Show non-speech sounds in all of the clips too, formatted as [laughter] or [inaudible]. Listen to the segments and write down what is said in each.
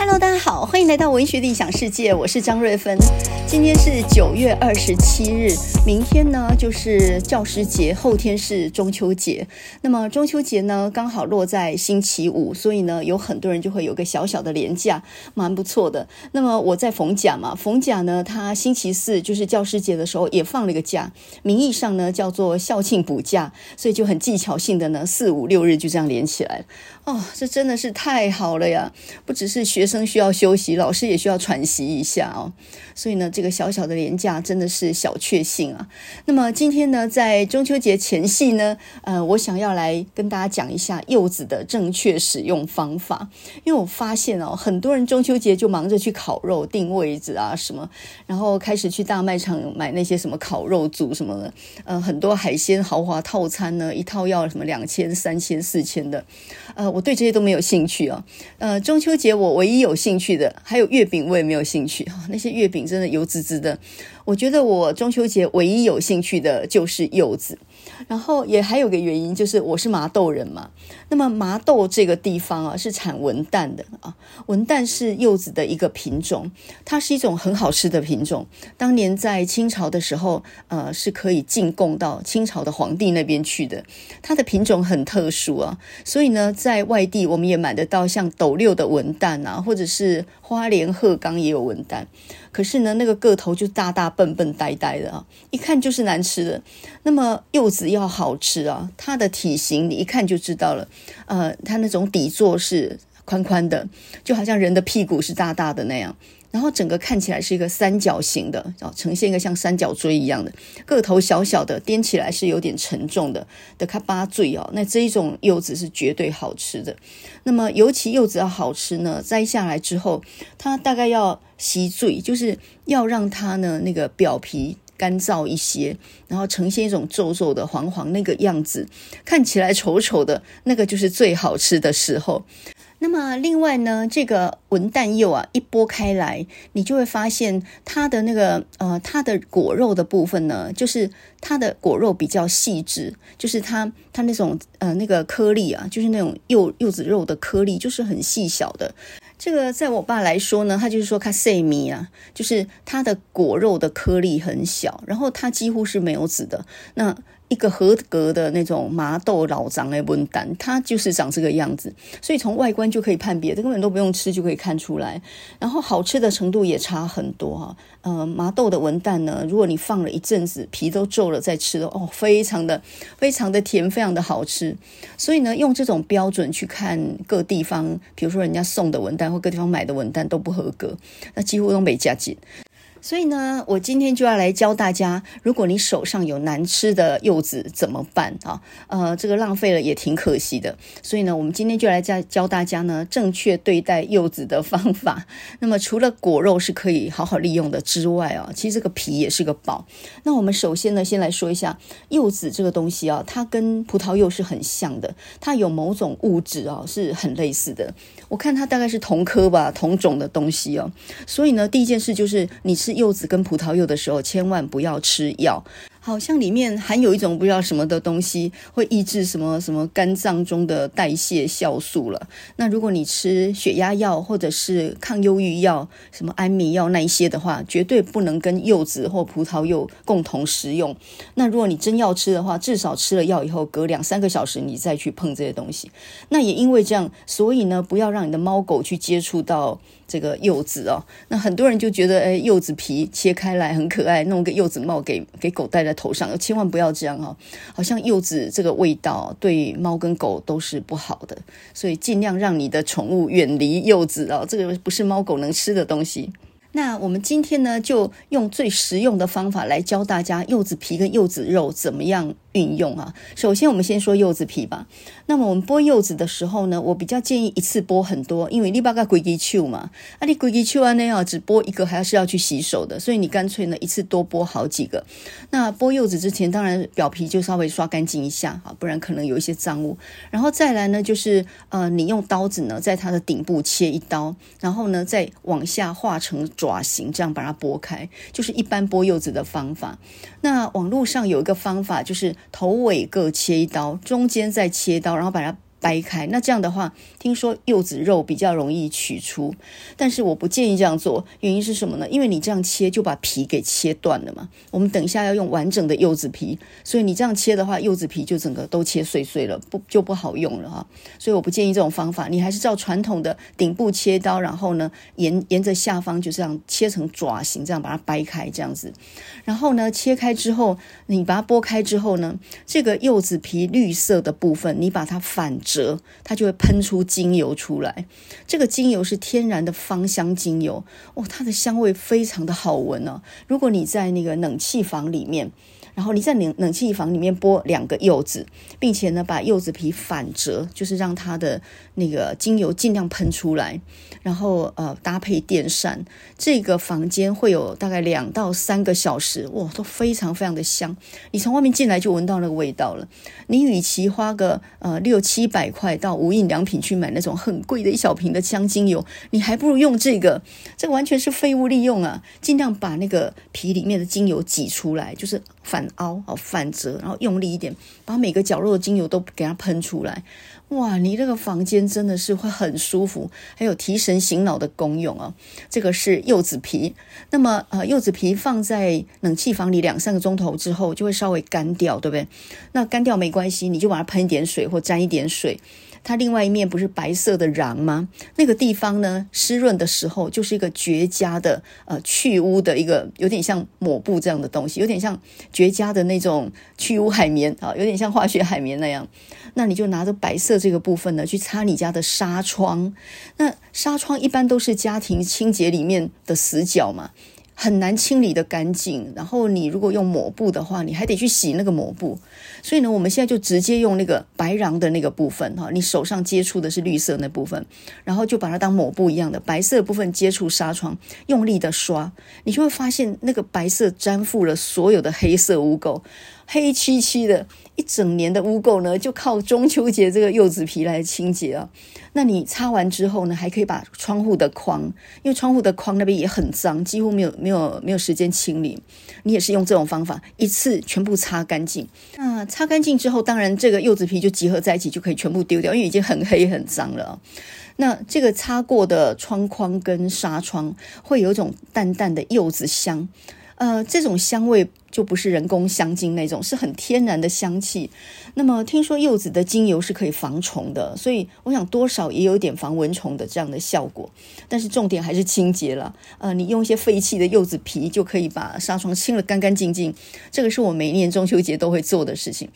Hello，大家好，欢迎来到文学的异想世界，我是张瑞芬。今天是九月二十七日，明天呢就是教师节，后天是中秋节。那么中秋节呢刚好落在星期五，所以呢有很多人就会有个小小的连假，蛮不错的。那么我在逢甲嘛，逢甲呢他星期四就是教师节的时候也放了一个假，名义上呢叫做校庆补假，所以就很技巧性的呢四五六日就这样连起来了。哦，这真的是太好了呀！不只是学生需要休息，老师也需要喘息一下哦。所以呢，这个小小的连假真的是小确幸啊。那么今天呢，在中秋节前夕呢，呃，我想要来跟大家讲一下柚子的正确使用方法。因为我发现哦，很多人中秋节就忙着去烤肉、订位子啊什么，然后开始去大卖场买那些什么烤肉组什么的。呃，很多海鲜豪华套餐呢，一套要什么两千、三千、四千的。呃，我对这些都没有兴趣啊。呃，中秋节我唯一有兴趣的还有月饼，我也没有兴趣哈。那些月饼真的油滋滋的。我觉得我中秋节唯一有兴趣的就是柚子。然后也还有个原因，就是我是麻豆人嘛。那么麻豆这个地方啊，是产文旦的啊。文旦是柚子的一个品种，它是一种很好吃的品种。当年在清朝的时候，呃，是可以进贡到清朝的皇帝那边去的。它的品种很特殊啊，所以呢，在外地我们也买得到像斗六的文旦啊，或者是花莲鹤冈也有文旦。可是呢，那个个头就大大笨笨呆呆的啊，一看就是难吃的。那么柚子要好吃啊，它的体型你一看就知道了。呃，它那种底座是宽宽的，就好像人的屁股是大大的那样。然后整个看起来是一个三角形的，呈现一个像三角锥一样的个头小小的，掂起来是有点沉重的的卡巴锥哦。那这一种柚子是绝对好吃的。那么尤其柚子要好吃呢，摘下来之后，它大概要吸水，就是要让它呢那个表皮干燥一些，然后呈现一种皱皱的黄黄那个样子，看起来丑丑的，那个就是最好吃的时候。那么另外呢，这个文旦柚啊，一剥开来，你就会发现它的那个呃，它的果肉的部分呢，就是它的果肉比较细致，就是它它那种呃那个颗粒啊，就是那种柚柚子肉的颗粒，就是很细小的。这个在我爸来说呢，他就是说卡塞米啊，就是它的果肉的颗粒很小，然后它几乎是没有籽的。那一个合格的那种麻豆老欉的文旦，它就是长这个样子，所以从外观就可以判别，这根本都不用吃就可以看出来。然后好吃的程度也差很多哈。呃，麻豆的文旦呢，如果你放了一阵子，皮都皱了再吃的哦，非常的非常的甜，非常的好吃。所以呢，用这种标准去看各地方，比如说人家送的文旦或各地方买的文旦都不合格，那几乎都没加进。所以呢，我今天就要来教大家，如果你手上有难吃的柚子怎么办啊？呃，这个浪费了也挺可惜的。所以呢，我们今天就来教教大家呢，正确对待柚子的方法。[laughs] 那么除了果肉是可以好好利用的之外啊，其实这个皮也是个宝。那我们首先呢，先来说一下柚子这个东西啊，它跟葡萄柚是很像的，它有某种物质啊是很类似的。我看它大概是同科吧，同种的东西哦。所以呢，第一件事就是你吃。柚子跟葡萄柚的时候，千万不要吃药。好像里面含有一种不知道什么的东西，会抑制什么什么肝脏中的代谢酵素了。那如果你吃血压药或者是抗忧郁药，什么安眠药那一些的话，绝对不能跟柚子或葡萄柚共同食用。那如果你真要吃的话，至少吃了药以后，隔两三个小时你再去碰这些东西。那也因为这样，所以呢，不要让你的猫狗去接触到这个柚子哦。那很多人就觉得，哎，柚子皮切开来很可爱，弄个柚子帽给给狗戴在头上，千万不要这样哈，好像柚子这个味道对猫跟狗都是不好的，所以尽量让你的宠物远离柚子哦，这个不是猫狗能吃的东西。那我们今天呢，就用最实用的方法来教大家柚子皮跟柚子肉怎么样运用啊。首先，我们先说柚子皮吧。那么我们剥柚子的时候呢，我比较建议一次剥很多，因为你把它规矩秋嘛，啊，你规矩秋啊那样只剥一个，还是要去洗手的，所以你干脆呢一次多剥好几个。那剥柚子之前，当然表皮就稍微刷干净一下啊，不然可能有一些脏物。然后再来呢，就是呃，你用刀子呢，在它的顶部切一刀，然后呢再往下画成爪形，这样把它剥开，就是一般剥柚子的方法。那网络上有一个方法，就是头尾各切一刀，中间再切一刀。然后把它掰开。那这样的话，听说柚子肉比较容易取出，但是我不建议这样做。原因是什么呢？因为你这样切就把皮给切断了嘛。我们等一下要用完整的柚子皮，所以你这样切的话，柚子皮就整个都切碎碎了，不就不好用了哈。所以我不建议这种方法，你还是照传统的顶部切刀，然后呢，沿沿着下方就这样切成爪形，这样把它掰开，这样子。然后呢，切开之后，你把它剥开之后呢，这个柚子皮绿色的部分，你把它反折，它就会喷出精油出来。这个精油是天然的芳香精油，哦，它的香味非常的好闻哦。如果你在那个冷气房里面。然后你在冷冷气房里面剥两个柚子，并且呢，把柚子皮反折，就是让它的那个精油尽量喷出来。然后呃，搭配电扇，这个房间会有大概两到三个小时，哇，都非常非常的香。你从外面进来就闻到那个味道了。你与其花个呃六七百块到无印良品去买那种很贵的一小瓶的香精油，你还不如用这个，这完全是废物利用啊！尽量把那个皮里面的精油挤出来，就是反凹哦，反折，然后用力一点，把每个角落的精油都给它喷出来。哇，你这个房间真的是会很舒服，还有提神醒脑的功用啊！这个是柚子皮，那么呃，柚子皮放在冷气房里两三个钟头之后，就会稍微干掉，对不对？那干掉没关系，你就把它喷一点水或沾一点水。它另外一面不是白色的瓤吗？那个地方呢，湿润的时候就是一个绝佳的呃去污的一个，有点像抹布这样的东西，有点像绝佳的那种去污海绵啊，有点像化学海绵那样。那你就拿着白色这个部分呢，去擦你家的纱窗。那纱窗一般都是家庭清洁里面的死角嘛。很难清理的干净，然后你如果用抹布的话，你还得去洗那个抹布。所以呢，我们现在就直接用那个白瓤的那个部分哈，你手上接触的是绿色那部分，然后就把它当抹布一样的白色部分接触纱窗，用力的刷，你就会发现那个白色粘附了所有的黑色污垢。黑漆漆的一整年的污垢呢，就靠中秋节这个柚子皮来清洁啊。那你擦完之后呢，还可以把窗户的框，因为窗户的框那边也很脏，几乎没有没有没有时间清理。你也是用这种方法，一次全部擦干净。那擦干净之后，当然这个柚子皮就集合在一起，就可以全部丢掉，因为已经很黑很脏了。那这个擦过的窗框跟纱窗会有一种淡淡的柚子香。呃，这种香味就不是人工香精那种，是很天然的香气。那么听说柚子的精油是可以防虫的，所以我想多少也有点防蚊虫的这样的效果。但是重点还是清洁了。呃，你用一些废弃的柚子皮就可以把纱窗清了干干净净。这个是我每年中秋节都会做的事情。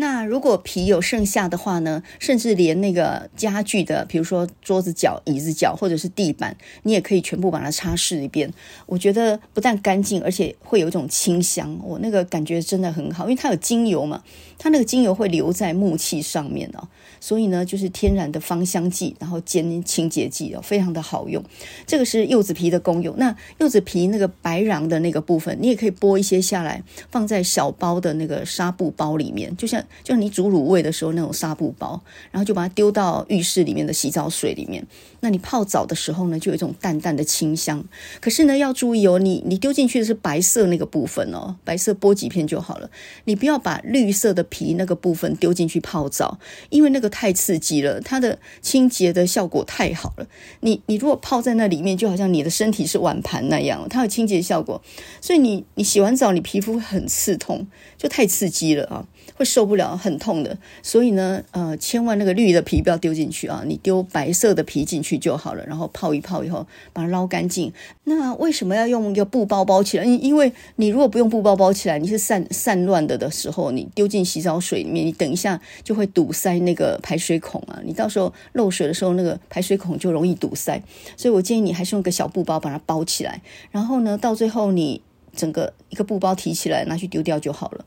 那如果皮有剩下的话呢，甚至连那个家具的，比如说桌子角、椅子角，或者是地板，你也可以全部把它擦拭一遍。我觉得不但干净，而且会有一种清香，我那个感觉真的很好，因为它有精油嘛，它那个精油会留在木器上面哦，所以呢，就是天然的芳香剂，然后兼清洁剂哦，非常的好用。这个是柚子皮的功用。那柚子皮那个白瓤的那个部分，你也可以剥一些下来，放在小包的那个纱布包里面，就像。就像你煮卤味的时候那种纱布包，然后就把它丢到浴室里面的洗澡水里面。那你泡澡的时候呢，就有一种淡淡的清香。可是呢，要注意哦，你你丢进去的是白色那个部分哦，白色剥几片就好了。你不要把绿色的皮那个部分丢进去泡澡，因为那个太刺激了，它的清洁的效果太好了。你你如果泡在那里面，就好像你的身体是碗盘那样，它有清洁效果。所以你你洗完澡，你皮肤很刺痛，就太刺激了啊。会受不了，很痛的。所以呢，呃，千万那个绿的皮不要丢进去啊，你丢白色的皮进去就好了。然后泡一泡以后，把它捞干净。那为什么要用一个布包包起来？因为你如果不用布包包起来，你是散散乱的的时候，你丢进洗澡水里面，你等一下就会堵塞那个排水孔啊。你到时候漏水的时候，那个排水孔就容易堵塞。所以我建议你还是用个小布包把它包起来。然后呢，到最后你整个一个布包提起来拿去丢掉就好了。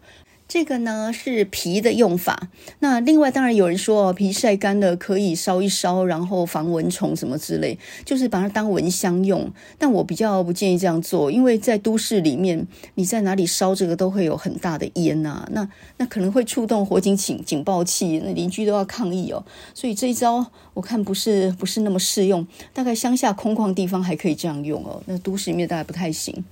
这个呢是皮的用法，那另外当然有人说哦皮晒干了可以烧一烧，然后防蚊虫什么之类，就是把它当蚊香用。但我比较不建议这样做，因为在都市里面，你在哪里烧这个都会有很大的烟呐，那那可能会触动火警警警报器，那邻居都要抗议哦。所以这一招我看不是不是那么适用，大概乡下空旷地方还可以这样用哦，那都市里面大概不太行。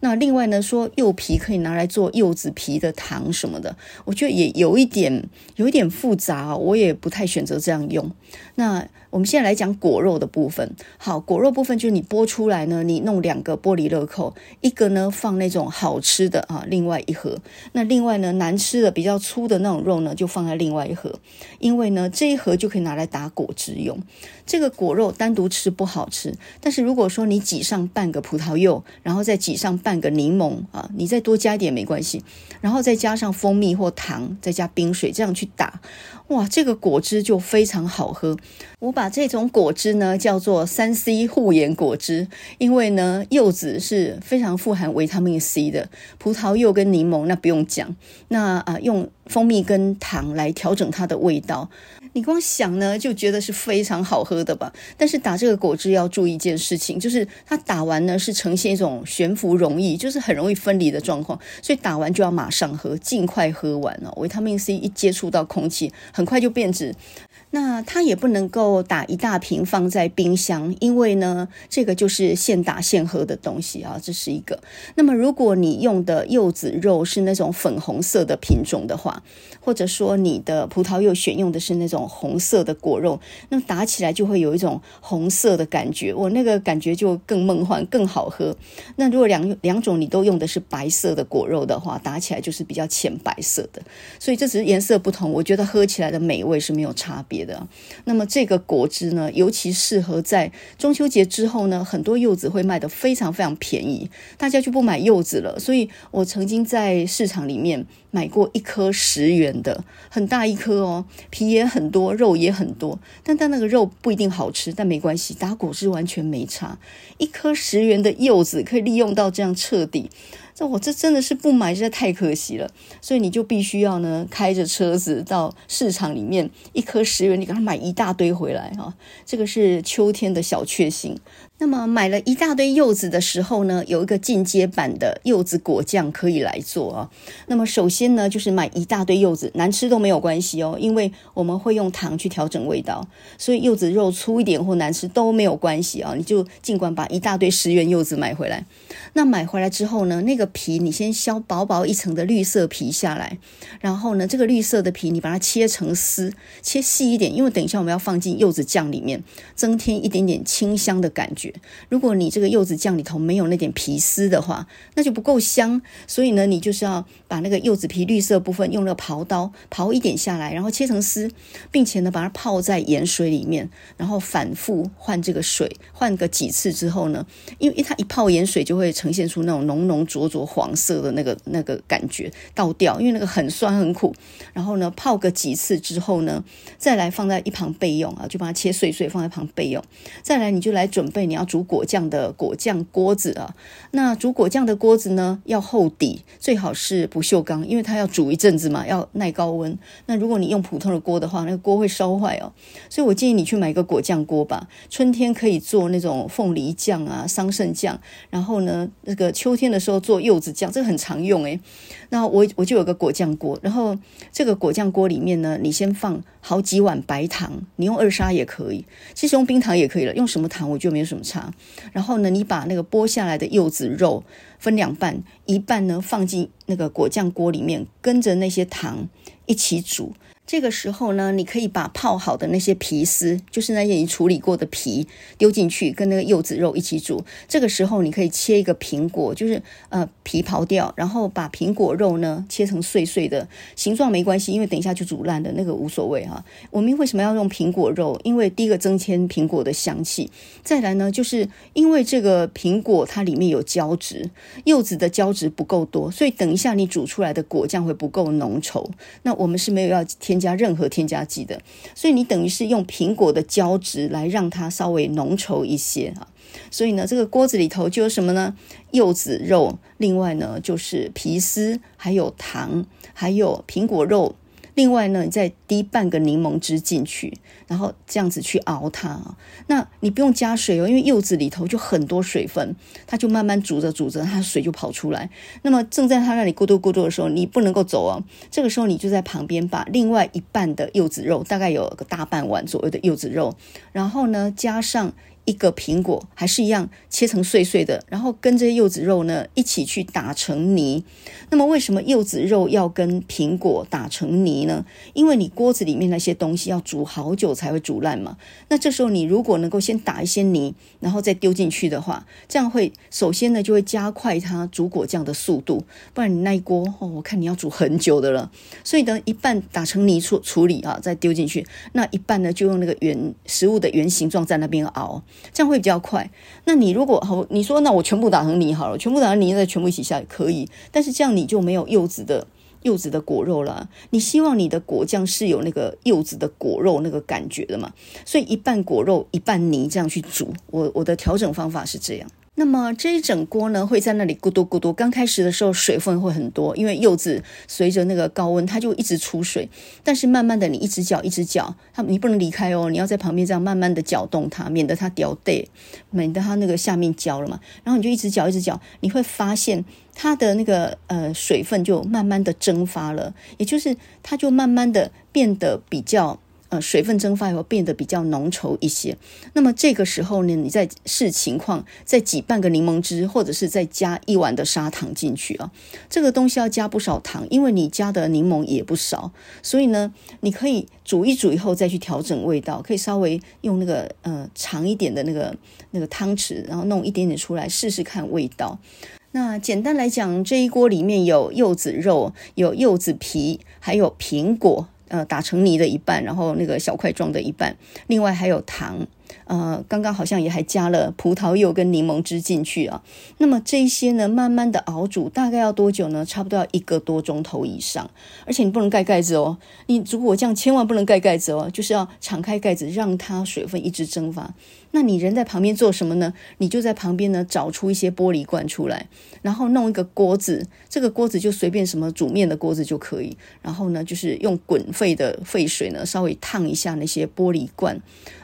那另外呢说柚皮可以拿来做柚子皮的糖水。什么的，我觉得也有一点有一点复杂，我也不太选择这样用。那我们现在来讲果肉的部分。好，果肉部分就是你剥出来呢，你弄两个玻璃乐扣，一个呢放那种好吃的啊，另外一盒。那另外呢难吃的比较粗的那种肉呢，就放在另外一盒。因为呢这一盒就可以拿来打果汁用。这个果肉单独吃不好吃，但是如果说你挤上半个葡萄柚，然后再挤上半个柠檬啊，你再多加一点没关系，然后再加上蜂蜜或糖，再加冰水这样去打。哇，这个果汁就非常好喝。我把这种果汁呢叫做三 C 护眼果汁，因为呢柚子是非常富含维他命 C 的，葡萄柚跟柠檬那不用讲，那啊用蜂蜜跟糖来调整它的味道，你光想呢就觉得是非常好喝的吧。但是打这个果汁要注意一件事情，就是它打完呢是呈现一种悬浮容易，就是很容易分离的状况，所以打完就要马上喝，尽快喝完哦。维他命 C 一接触到空气，很快就变质。那它也不能够打一大瓶放在冰箱，因为呢，这个就是现打现喝的东西啊，这是一个。那么如果你用的柚子肉是那种粉红色的品种的话，或者说你的葡萄柚选用的是那种红色的果肉，那打起来就会有一种红色的感觉，我那个感觉就更梦幻、更好喝。那如果两两种你都用的是白色的果肉的话，打起来就是比较浅白色的，所以这只是颜色不同，我觉得喝起来的美味是没有差别的。那么这个果汁呢，尤其适合在中秋节之后呢，很多柚子会卖得非常非常便宜，大家就不买柚子了。所以我曾经在市场里面买过一颗十元的，很大一颗哦，皮也很多，肉也很多，但但那个肉不一定好吃，但没关系，打果汁完全没差。一颗十元的柚子可以利用到这样彻底。这我这真的是不买实在太可惜了，所以你就必须要呢开着车子到市场里面，一颗十元你给他买一大堆回来哈，这个是秋天的小确幸。那么买了一大堆柚子的时候呢，有一个进阶版的柚子果酱可以来做啊。那么首先呢，就是买一大堆柚子，难吃都没有关系哦，因为我们会用糖去调整味道，所以柚子肉粗一点或难吃都没有关系啊。你就尽管把一大堆十元柚子买回来。那买回来之后呢，那个皮你先削薄薄一层的绿色皮下来，然后呢，这个绿色的皮你把它切成丝，切细一点，因为等一下我们要放进柚子酱里面，增添一点点清香的感觉。如果你这个柚子酱里头没有那点皮丝的话，那就不够香。所以呢，你就是要把那个柚子皮绿色部分用那个刨刀刨一点下来，然后切成丝，并且呢把它泡在盐水里面，然后反复换这个水，换个几次之后呢，因为它一泡盐水就会呈现出那种浓浓浊浊黄色的那个那个感觉，倒掉，因为那个很酸很苦。然后呢泡个几次之后呢，再来放在一旁备用啊，就把它切碎碎放在旁备用。再来你就来准备你。你要煮果酱的果酱锅子啊，那煮果酱的锅子呢，要厚底，最好是不锈钢，因为它要煮一阵子嘛，要耐高温。那如果你用普通的锅的话，那个锅会烧坏哦。所以我建议你去买一个果酱锅吧。春天可以做那种凤梨酱啊、桑葚酱，然后呢，那个秋天的时候做柚子酱，这个很常用诶。那我我就有个果酱锅，然后这个果酱锅里面呢，你先放好几碗白糖，你用二砂也可以，其实用冰糖也可以了，用什么糖我觉得没有什么差。然后呢，你把那个剥下来的柚子肉分两半，一半呢放进那个果酱锅里面，跟着那些糖一起煮。这个时候呢，你可以把泡好的那些皮丝，就是那些已处理过的皮，丢进去，跟那个柚子肉一起煮。这个时候，你可以切一个苹果，就是呃皮刨掉，然后把苹果肉呢切成碎碎的，形状没关系，因为等一下就煮烂的，那个无所谓哈、我们为什么要用苹果肉？因为第一个增添苹果的香气，再来呢，就是因为这个苹果它里面有胶质，柚子的胶质不够多，所以等一下你煮出来的果酱会不够浓稠。那我们是没有要添。添加任何添加剂的，所以你等于是用苹果的胶质来让它稍微浓稠一些啊。所以呢，这个锅子里头就有什么呢？柚子肉，另外呢就是皮丝，还有糖，还有苹果肉。另外呢，你再滴半个柠檬汁进去，然后这样子去熬它。那你不用加水哦，因为柚子里头就很多水分，它就慢慢煮着煮着，它水就跑出来。那么正在它那里咕嘟咕嘟的时候，你不能够走哦。这个时候你就在旁边把另外一半的柚子肉，大概有个大半碗左右的柚子肉，然后呢加上。一个苹果，还是一样切成碎碎的，然后跟这些柚子肉呢一起去打成泥。那么为什么柚子肉要跟苹果打成泥呢？因为你锅子里面那些东西要煮好久才会煮烂嘛。那这时候你如果能够先打一些泥，然后再丢进去的话，这样会首先呢就会加快它煮果酱的速度。不然你那一锅哦，我看你要煮很久的了。所以等一半打成泥处处理啊，再丢进去，那一半呢就用那个圆食物的圆形状在那边熬。这样会比较快。那你如果好，你说那我全部打成泥好了，全部打成泥再全部一起下也可以。但是这样你就没有柚子的柚子的果肉了。你希望你的果酱是有那个柚子的果肉那个感觉的嘛？所以一半果肉一半泥这样去煮。我我的调整方法是这样。那么这一整锅呢，会在那里咕嘟咕嘟。刚开始的时候水分会很多，因为柚子随着那个高温，它就一直出水。但是慢慢的，你一直搅一直搅，它你不能离开哦，你要在旁边这样慢慢的搅动它，免得它掉带，免得它那个下面焦了嘛。然后你就一直搅一直搅，你会发现它的那个呃水分就慢慢的蒸发了，也就是它就慢慢的变得比较。水分蒸发以后变得比较浓稠一些。那么这个时候呢，你再视情况再挤半个柠檬汁，或者是再加一碗的砂糖进去啊。这个东西要加不少糖，因为你加的柠檬也不少，所以呢，你可以煮一煮以后再去调整味道，可以稍微用那个呃长一点的那个那个汤匙，然后弄一点点出来试试看味道。那简单来讲，这一锅里面有柚子肉，有柚子皮，还有苹果。呃，打成泥的一半，然后那个小块状的一半，另外还有糖，呃，刚刚好像也还加了葡萄柚跟柠檬汁进去啊。那么这些呢，慢慢的熬煮，大概要多久呢？差不多要一个多钟头以上。而且你不能盖盖子哦，你如果这样千万不能盖盖子哦，就是要敞开盖子，让它水分一直蒸发。那你人在旁边做什么呢？你就在旁边呢，找出一些玻璃罐出来，然后弄一个锅子，这个锅子就随便什么煮面的锅子就可以。然后呢，就是用滚沸的沸水呢，稍微烫一下那些玻璃罐。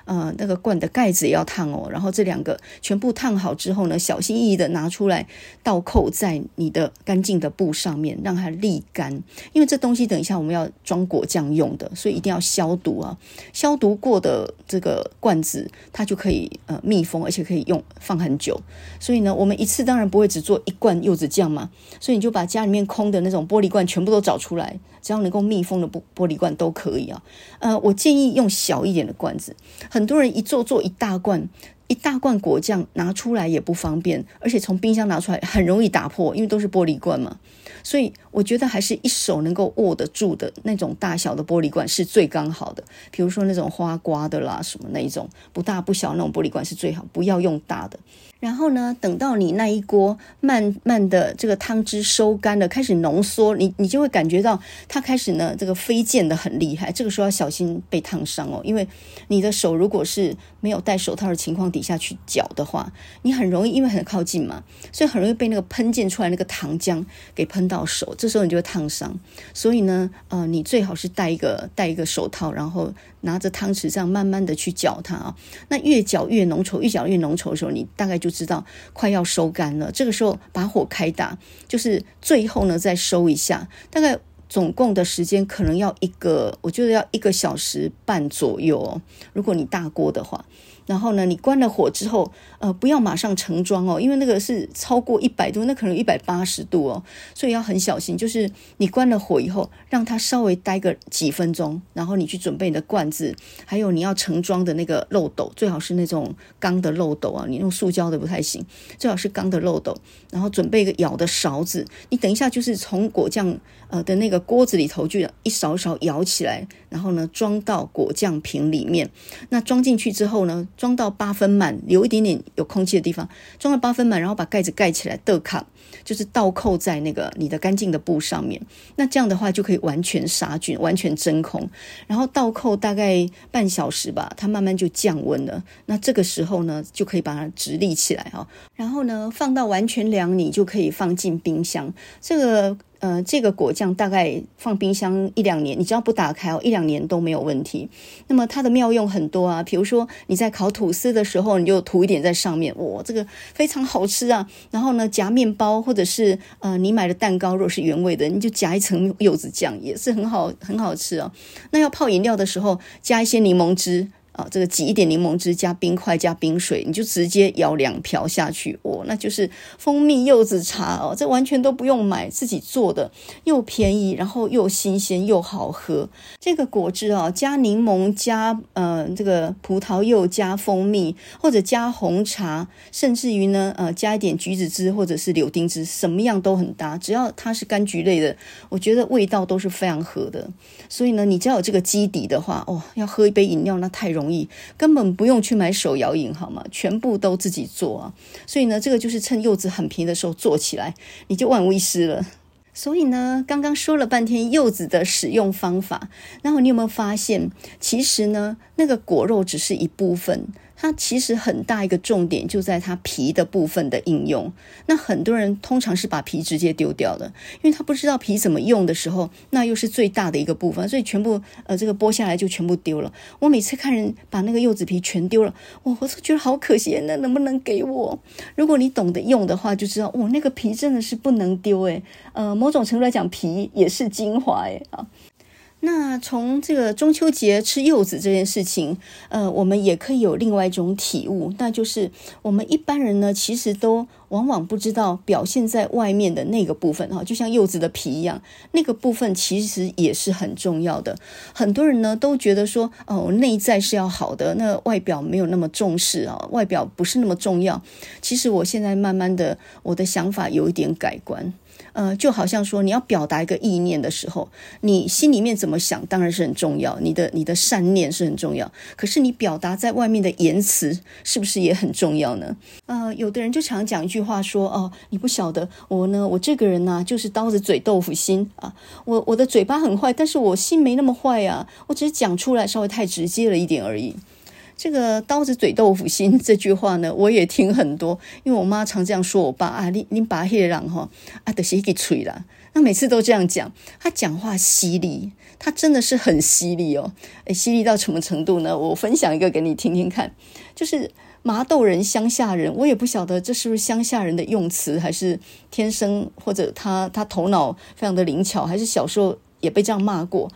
呃，那个罐的盖子也要烫哦，然后这两个全部烫好之后呢，小心翼翼的拿出来倒扣在你的干净的布上面，让它沥干。因为这东西等一下我们要装果酱用的，所以一定要消毒啊。消毒过的这个罐子，它就可以呃密封，而且可以用放很久。所以呢，我们一次当然不会只做一罐柚子酱嘛，所以你就把家里面空的那种玻璃罐全部都找出来，只要能够密封的玻玻璃罐都可以啊。呃，我建议用小一点的罐子。很多人一做做一大罐，一大罐果酱拿出来也不方便，而且从冰箱拿出来很容易打破，因为都是玻璃罐嘛。所以我觉得还是一手能够握得住的那种大小的玻璃罐是最刚好的。比如说那种花瓜的啦，什么那一种不大不小那种玻璃罐是最好，不要用大的。然后呢，等到你那一锅慢慢的这个汤汁收干了，开始浓缩，你你就会感觉到它开始呢这个飞溅的很厉害。这个时候要小心被烫伤哦，因为你的手如果是没有戴手套的情况底下去搅的话，你很容易因为很靠近嘛，[laughs] 所以很容易被那个喷溅出来那个糖浆给喷到手，这时候你就会烫伤。所以呢，呃，你最好是戴一个戴一个手套，然后拿着汤匙这样慢慢的去搅它啊。那越搅越浓稠，越搅越浓稠的时候，你大概就知道快要收干了，这个时候把火开大，就是最后呢再收一下，大概总共的时间可能要一个，我觉得要一个小时半左右哦，如果你大锅的话。然后呢，你关了火之后，呃，不要马上盛装哦，因为那个是超过一百度，那可能一百八十度哦，所以要很小心。就是你关了火以后，让它稍微待个几分钟，然后你去准备你的罐子，还有你要盛装的那个漏斗，最好是那种钢的漏斗啊，你用塑胶的不太行，最好是钢的漏斗。然后准备一个舀的勺子，你等一下就是从果酱呃的那个锅子里头就一勺一勺舀起来，然后呢装到果酱瓶里面。那装进去之后呢，装到八分满，留一点点有空气的地方，装到八分满，然后把盖子盖起来，倒卡，就是倒扣在那个你的干净的布上面。那这样的话就可以完全杀菌，完全真空。然后倒扣大概半小时吧，它慢慢就降温了。那这个时候呢，就可以把它直立起来哈。然后呢，放到完全凉，你就可以放进冰箱。这个。呃，这个果酱大概放冰箱一两年，你只要不打开哦，一两年都没有问题。那么它的妙用很多啊，比如说你在烤吐司的时候，你就涂一点在上面，哇，这个非常好吃啊。然后呢，夹面包或者是呃你买的蛋糕，如果是原味的，你就夹一层柚子酱，也是很好很好吃哦。那要泡饮料的时候，加一些柠檬汁。这个挤一点柠檬汁，加冰块，加冰水，你就直接舀两瓢下去，哦，那就是蜂蜜柚子茶哦，这完全都不用买，自己做的，又便宜，然后又新鲜又好喝。这个果汁啊，加柠檬，加呃这个葡萄柚，加蜂蜜，或者加红茶，甚至于呢，呃加一点橘子汁或者是柳丁汁，什么样都很搭，只要它是柑橘类的，我觉得味道都是非常合的。所以呢，你只要有这个基底的话，哦，要喝一杯饮料那太容易，根本不用去买手摇饮，好吗？全部都自己做啊。所以呢，这个就是趁柚子很平的时候做起来，你就万无一失了。所以呢，刚刚说了半天柚子的使用方法，然后你有没有发现，其实呢，那个果肉只是一部分。它其实很大一个重点就在它皮的部分的应用。那很多人通常是把皮直接丢掉的，因为他不知道皮怎么用的时候，那又是最大的一个部分，所以全部呃这个剥下来就全部丢了。我每次看人把那个柚子皮全丢了，我我都觉得好可惜。那能不能给我？如果你懂得用的话，就知道哦，那个皮真的是不能丢诶。呃，某种程度来讲，皮也是精华诶啊。那从这个中秋节吃柚子这件事情，呃，我们也可以有另外一种体悟，那就是我们一般人呢，其实都往往不知道表现在外面的那个部分哈，就像柚子的皮一样，那个部分其实也是很重要的。很多人呢都觉得说，哦，内在是要好的，那外表没有那么重视啊，外表不是那么重要。其实我现在慢慢的，我的想法有一点改观。呃，就好像说，你要表达一个意念的时候，你心里面怎么想当然是很重要，你的你的善念是很重要。可是你表达在外面的言辞是不是也很重要呢？呃，有的人就常讲一句话说，哦，你不晓得我呢，我这个人呢，就是刀子嘴豆腐心啊，我我的嘴巴很坏，但是我心没那么坏呀，我只是讲出来稍微太直接了一点而已。这个刀子嘴豆腐心这句话呢，[laughs] 我也听很多，因为我妈常这样说我爸啊，你你把黑人哈啊的是给吹了，那每次都这样讲，他讲话犀利，他真的是很犀利哦，诶，犀利到什么程度呢？我分享一个给你听听看，就是麻豆人乡下人，我也不晓得这是不是乡下人的用词，还是天生或者他他头脑非常的灵巧，还是小时候也被这样骂过。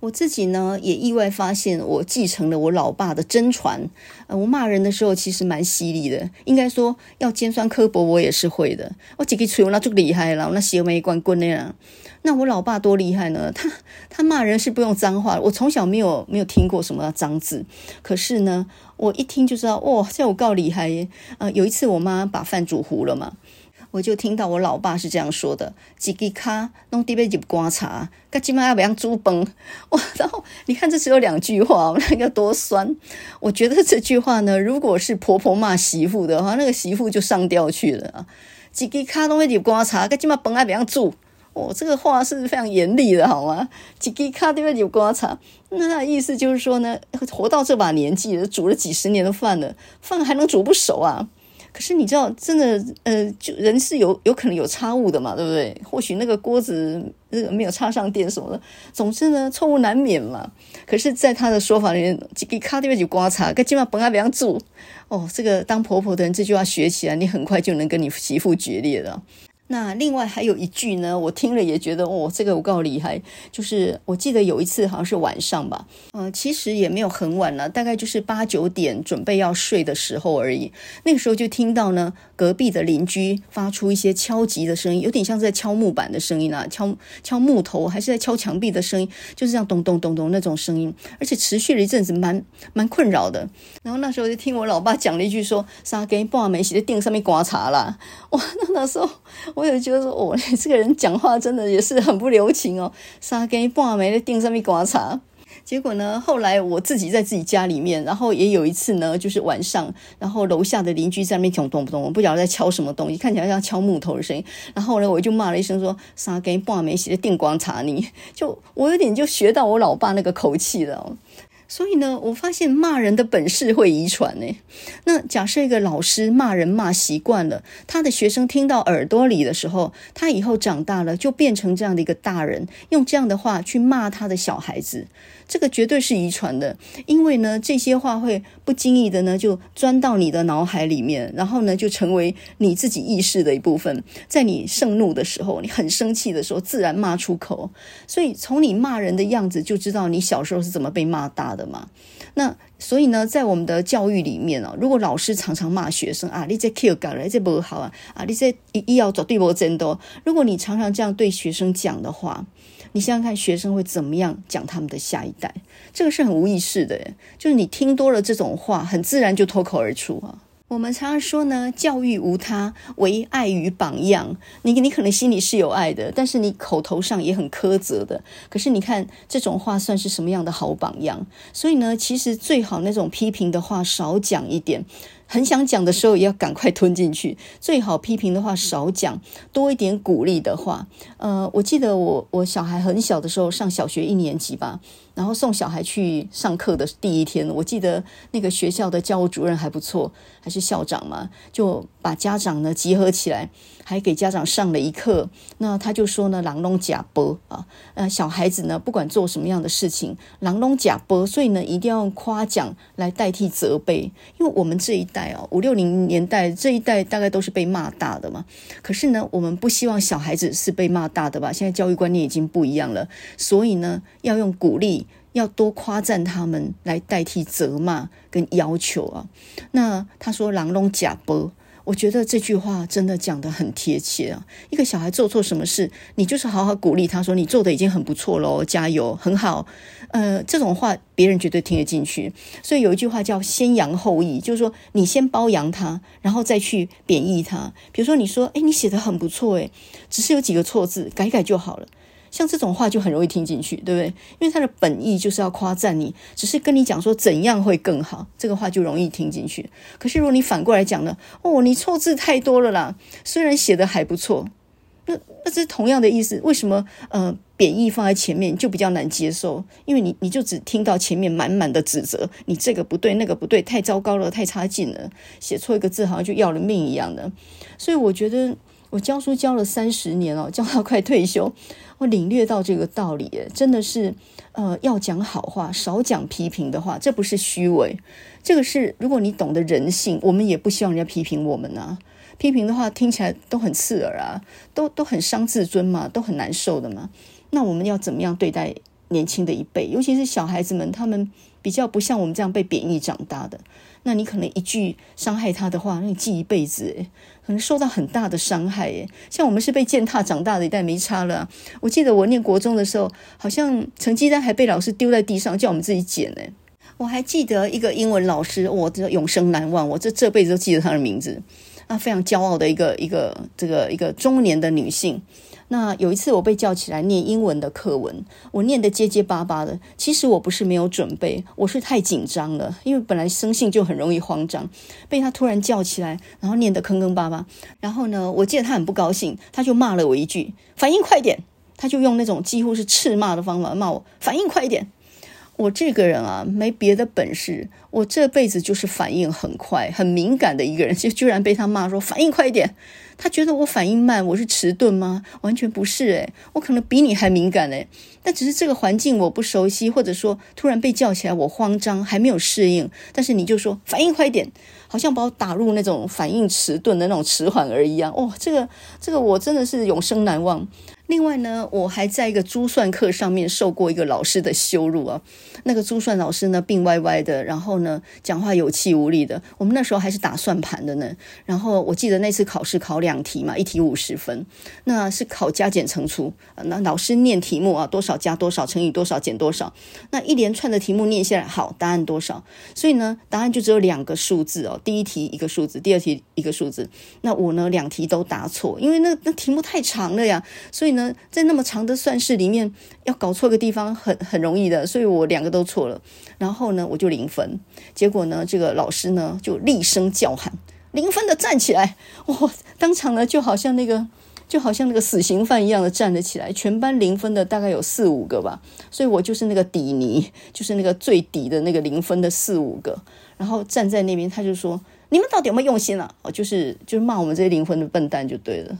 我自己呢，也意外发现，我继承了我老爸的真传。呃，我骂人的时候其实蛮犀利的，应该说要尖酸刻薄，我也是会的。我几个吹，我那就厉害了，那邪门关棍那样。那我老爸多厉害呢？他他骂人是不用脏话，我从小没有没有听过什么脏字，可是呢，我一听就知道，哇，这我告厉害耶！呃，有一次我妈把饭煮糊了嘛。我就听到我老爸是这样说的：“几个卡弄地被入刮茶，噶起码要不要煮崩？” [laughs] 哇！然后你看，这只有两句话，那个多酸！我觉得这句话呢，如果是婆婆骂媳妇的话，那个媳妇就上吊去了啊！几个卡弄被入刮茶，噶起码崩还不要煮。哦，这个话是非常严厉的，好吗？几个卡地被入刮茶，那意思就是说呢，活到这把年纪了，煮了几十年的饭了，饭还能煮不熟啊？可是你知道，真的，呃，就人是有有可能有差误的嘛，对不对？或许那个锅子那个没有插上电什么的，总之呢，错误难免嘛。可是，在他的说法里面，几个卡里面就刮擦，跟今晚本来不想煮哦，这个当婆婆的人这句话学起来，你很快就能跟你媳妇决裂了。那另外还有一句呢，我听了也觉得哦，这个我告诉你，还。就是我记得有一次好像是晚上吧，嗯，其实也没有很晚了，大概就是八九点准备要睡的时候而已。那个时候就听到呢，隔壁的邻居发出一些敲击的声音，有点像是在敲木板的声音啊，敲敲木头还是在敲墙壁的声音，就是这样咚咚咚咚那种声音，而且持续了一阵子，蛮蛮困扰的。然后那时候就听我老爸讲了一句说：“三更半夜在顶上面刮茶啦。[laughs] ”哇，那那时候。我也觉得说，哦，这个人讲话真的也是很不留情哦。三更半夜在顶上面刮茶，结果呢，后来我自己在自己家里面，然后也有一次呢，就是晚上，然后楼下的邻居在那边咚咚咚，我不晓得在敲什么东西，看起来像敲木头的声音。然后呢，我就骂了一声说：“三更半夜在顶观察你。”就我有点就学到我老爸那个口气了。所以呢，我发现骂人的本事会遗传呢。那假设一个老师骂人骂习惯了，他的学生听到耳朵里的时候，他以后长大了就变成这样的一个大人，用这样的话去骂他的小孩子，这个绝对是遗传的。因为呢，这些话会不经意的呢就钻到你的脑海里面，然后呢就成为你自己意识的一部分。在你盛怒的时候，你很生气的时候，自然骂出口。所以从你骂人的样子就知道你小时候是怎么被骂大的嘛。那所以呢，在我们的教育里面啊，如果老师常常骂学生啊，你这 Q 改了，这不好啊，啊，你这医药做对不真多。如果你常常这样对学生讲的话，你想想看，学生会怎么样讲他们的下一代？这个是很无意识的，就是你听多了这种话，很自然就脱口而出啊。我们常常说呢，教育无他，唯爱与榜样。你你可能心里是有爱的，但是你口头上也很苛责的。可是你看这种话算是什么样的好榜样？所以呢，其实最好那种批评的话少讲一点。很想讲的时候，也要赶快吞进去。最好批评的话少讲，多一点鼓励的话。呃，我记得我我小孩很小的时候，上小学一年级吧，然后送小孩去上课的第一天，我记得那个学校的教务主任还不错，还是校长嘛，就把家长呢集合起来。还给家长上了一课，那他就说呢，人拢呷哺啊，呃，小孩子呢，不管做什么样的事情，人拢呷哺，所以呢，一定要用夸奖来代替责备，因为我们这一代哦，五六零年代这一代大概都是被骂大的嘛，可是呢，我们不希望小孩子是被骂大的吧？现在教育观念已经不一样了，所以呢，要用鼓励，要多夸赞他们来代替责骂跟要求啊。那他说，狼龙假波。我觉得这句话真的讲得很贴切啊！一个小孩做错什么事，你就是好好鼓励他说：“你做的已经很不错喽，加油，很好。”呃，这种话别人绝对听得进去。所以有一句话叫“先扬后抑”，就是说你先包扬他，然后再去贬义他。比如说，你说：“哎，你写得很不错，诶，只是有几个错字，改改就好了。”像这种话就很容易听进去，对不对？因为他的本意就是要夸赞你，只是跟你讲说怎样会更好，这个话就容易听进去。可是如果你反过来讲呢？哦，你错字太多了啦，虽然写得还不错，那那这是同样的意思。为什么呃贬义放在前面就比较难接受？因为你你就只听到前面满满的指责，你这个不对，那个不对，太糟糕了，太差劲了，写错一个字好像就要了命一样的。所以我觉得。我教书教了三十年哦，教到快退休，我领略到这个道理，真的是，呃，要讲好话，少讲批评的话，这不是虚伪，这个是如果你懂得人性，我们也不希望人家批评我们啊，批评的话听起来都很刺耳啊，都都很伤自尊嘛，都很难受的嘛，那我们要怎么样对待年轻的一辈，尤其是小孩子们，他们比较不像我们这样被贬义长大的。那你可能一句伤害他的话，那你记一辈子，可能受到很大的伤害，诶，像我们是被践踏长大的一代，没差了。我记得我念国中的时候，好像成绩单还被老师丢在地上，叫我们自己捡，诶。我还记得一个英文老师，我这永生难忘，我这这辈子都记得他的名字，啊，非常骄傲的一个一个这个一个中年的女性。那有一次我被叫起来念英文的课文，我念得结结巴巴的。其实我不是没有准备，我是太紧张了，因为本来生性就很容易慌张，被他突然叫起来，然后念得坑坑巴巴。然后呢，我记得他很不高兴，他就骂了我一句：“反应快点！”他就用那种几乎是斥骂的方法骂我：“反应快一点！”我这个人啊，没别的本事，我这辈子就是反应很快、很敏感的一个人，就居然被他骂说：“反应快一点。”他觉得我反应慢，我是迟钝吗？完全不是诶，我可能比你还敏感诶。但只是这个环境我不熟悉，或者说突然被叫起来，我慌张，还没有适应。但是你就说反应快一点，好像把我打入那种反应迟钝的那种迟缓儿一样。哦，这个这个我真的是永生难忘。另外呢，我还在一个珠算课上面受过一个老师的羞辱啊。那个珠算老师呢，病歪歪的，然后呢，讲话有气无力的。我们那时候还是打算盘的呢。然后我记得那次考试考两题嘛，一题五十分，那是考加减乘除。那老师念题目啊，多少加多少乘以多少减多少。那一连串的题目念下来，好，答案多少？所以呢，答案就只有两个数字哦。第一题一个数字，第二题一个数字。那我呢，两题都答错，因为那那题目太长了呀，所以呢。在那么长的算式里面，要搞错个地方很很容易的，所以我两个都错了。然后呢，我就零分。结果呢，这个老师呢就厉声叫喊：“零分的站起来！”我，当场呢就好像那个就好像那个死刑犯一样的站了起来。全班零分的大概有四五个吧，所以我就是那个底泥，就是那个最底的那个零分的四五个。然后站在那边，他就说：“你们到底有没有用心啊？”哦，就是就是骂我们这些零分的笨蛋就对了。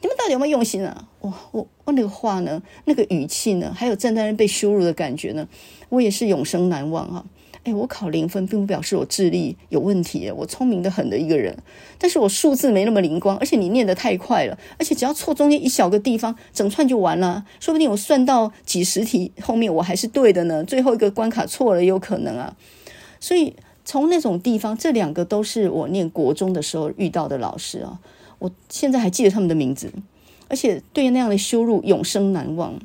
你们到底有没有用心啊？哇，我我那个话呢，那个语气呢，还有站在那被羞辱的感觉呢，我也是永生难忘啊！哎，我考零分，并不表示我智力有问题，我聪明得很的一个人，但是我数字没那么灵光，而且你念得太快了，而且只要错中间一小个地方，整串就完了。说不定我算到几十题后面我还是对的呢，最后一个关卡错了也有可能啊。所以从那种地方，这两个都是我念国中的时候遇到的老师啊，我现在还记得他们的名字，而且对那样的羞辱永生难忘。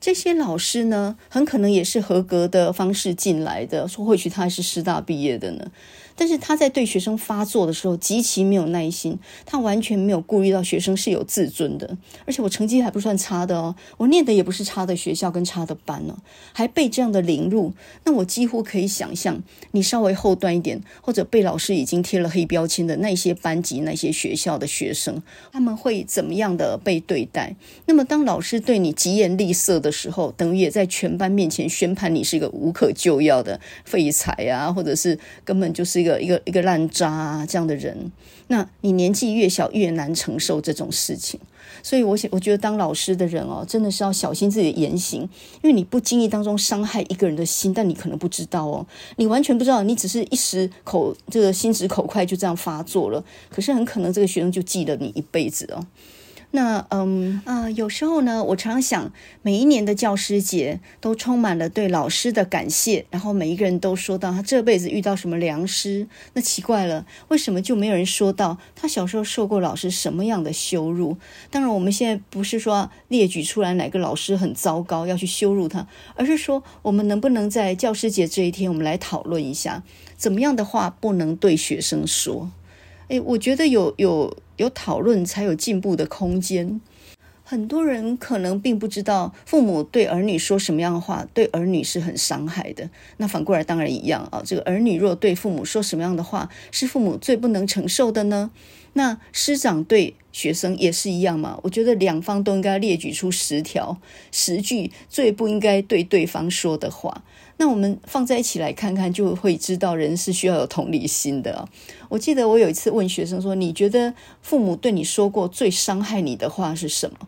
这些老师呢，很可能也是合格的方式进来的，说或许他还是师大毕业的呢。但是他在对学生发作的时候极其没有耐心，他完全没有顾虑到学生是有自尊的，而且我成绩还不算差的哦，我念的也不是差的学校跟差的班呢，还被这样的凌辱，那我几乎可以想象，你稍微后端一点，或者被老师已经贴了黑标签的那些班级、那些学校的学生，他们会怎么样的被对待？那么当老师对你疾言厉色的时候，等于也在全班面前宣判你是一个无可救药的废材啊，或者是根本就是一个。一个一个一个烂渣，这样的人，那你年纪越小越难承受这种事情，所以我想，我觉得当老师的人哦，真的是要小心自己的言行，因为你不经意当中伤害一个人的心，但你可能不知道哦，你完全不知道，你只是一时口这个心直口快就这样发作了，可是很可能这个学生就记得你一辈子哦。那嗯啊、有时候呢，我常常想，每一年的教师节都充满了对老师的感谢，然后每一个人都说到他这辈子遇到什么良师。那奇怪了，为什么就没有人说到他小时候受过老师什么样的羞辱？当然，我们现在不是说列举出来哪个老师很糟糕要去羞辱他，而是说我们能不能在教师节这一天，我们来讨论一下，怎么样的话不能对学生说？诶，我觉得有有。有讨论才有进步的空间。很多人可能并不知道，父母对儿女说什么样的话，对儿女是很伤害的。那反过来当然一样啊。这个儿女若对父母说什么样的话，是父母最不能承受的呢？那师长对学生也是一样嘛？我觉得两方都应该列举出十条、十句最不应该对对方说的话。那我们放在一起来看看，就会知道人是需要有同理心的。我记得我有一次问学生说：“你觉得父母对你说过最伤害你的话是什么？”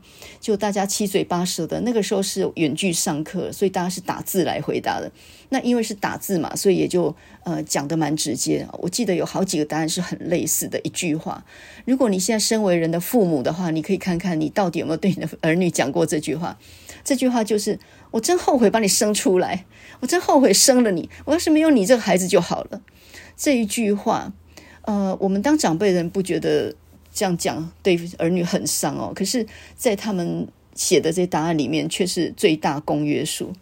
就大家七嘴八舌的。那个时候是远距上课，所以大家是打字来回答的。那因为是打字嘛，所以也就呃讲得蛮直接。我记得有好几个答案是很类似的一句话。如果你现在身为人的父母的话，你可以看看你到底有没有对你的儿女讲过这句话。这句话就是：“我真后悔把你生出来，我真后悔生了你。我要是没有你这个孩子就好了。”这一句话，呃，我们当长辈人不觉得这样讲对儿女很伤哦。可是，在他们写的这些答案里面，却是最大公约数。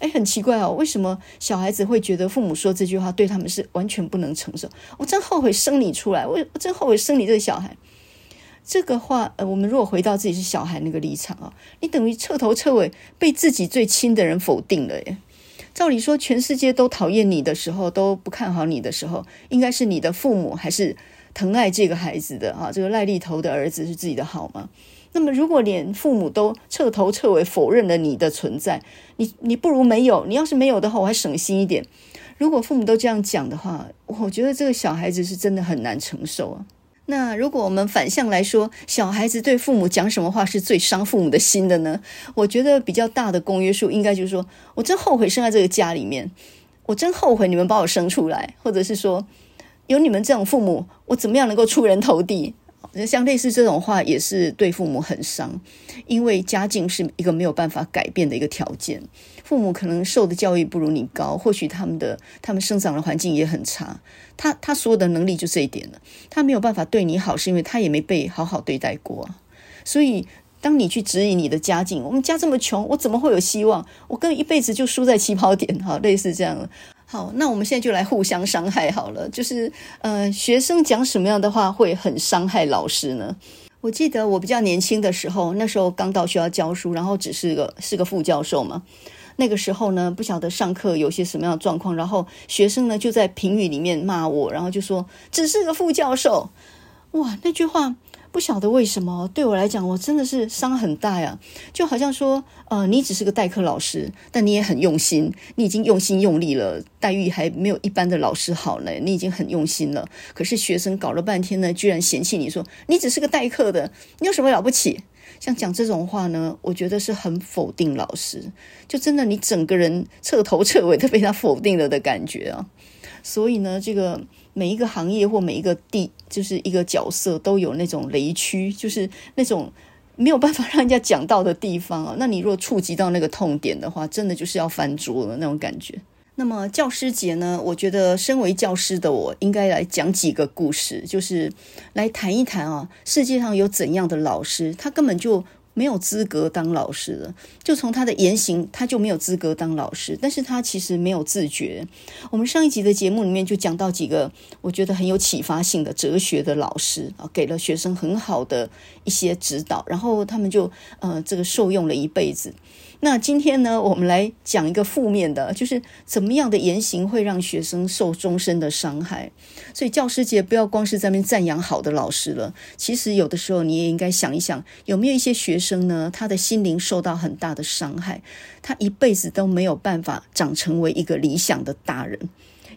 哎，很奇怪哦，为什么小孩子会觉得父母说这句话对他们是完全不能承受？我真后悔生你出来，我我真后悔生你这个小孩。这个话，呃，我们如果回到自己是小孩那个立场啊，你等于彻头彻尾被自己最亲的人否定了耶。照理说，全世界都讨厌你的时候，都不看好你的时候，应该是你的父母还是疼爱这个孩子的啊？这个癞痢头的儿子是自己的好吗？那么，如果连父母都彻头彻尾否认了你的存在，你你不如没有。你要是没有的话，我还省心一点。如果父母都这样讲的话，我觉得这个小孩子是真的很难承受啊。那如果我们反向来说，小孩子对父母讲什么话是最伤父母的心的呢？我觉得比较大的公约数应该就是说，我真后悔生在这个家里面，我真后悔你们把我生出来，或者是说，有你们这种父母，我怎么样能够出人头地？像类似这种话，也是对父母很伤，因为家境是一个没有办法改变的一个条件。父母可能受的教育不如你高，或许他们的他们生长的环境也很差。他他所有的能力就这一点了，他没有办法对你好，是因为他也没被好好对待过。所以，当你去质疑你的家境，我们家这么穷，我怎么会有希望？我跟一辈子就输在起跑点，哈，[laughs] 类似这样。好，那我们现在就来互相伤害好了。就是，呃，学生讲什么样的话会很伤害老师呢？我记得我比较年轻的时候，那时候刚到学校教书，然后只是个是个副教授嘛。那个时候呢，不晓得上课有些什么样的状况，然后学生呢就在评语里面骂我，然后就说只是个副教授。哇，那句话。不晓得为什么，对我来讲，我真的是伤很大呀。就好像说，呃，你只是个代课老师，但你也很用心，你已经用心用力了，待遇还没有一般的老师好呢。你已经很用心了，可是学生搞了半天呢，居然嫌弃你说你只是个代课的，你有什么了不起？像讲这种话呢，我觉得是很否定老师，就真的你整个人彻头彻尾都被他否定了的感觉啊。所以呢，这个每一个行业或每一个地，就是一个角色都有那种雷区，就是那种没有办法 [laughs] 让人家讲到的地方啊。那你若触及到那个痛点的话，真的就是要翻桌了那种感觉。那么教师节呢，我觉得身为教师的我应该来讲几个故事，就是来谈一谈啊，世界上有怎样的老师，他根本就。没有资格当老师的，就从他的言行，他就没有资格当老师。但是他其实没有自觉。我们上一集的节目里面就讲到几个我觉得很有启发性的哲学的老师啊，给了学生很好的一些指导，然后他们就呃这个受用了一辈子。那今天呢，我们来讲一个负面的，就是怎么样的言行会让学生受终身的伤害。所以教师节不要光是在那边赞扬好的老师了，其实有的时候你也应该想一想，有没有一些学生呢，他的心灵受到很大的伤害，他一辈子都没有办法长成为一个理想的大人。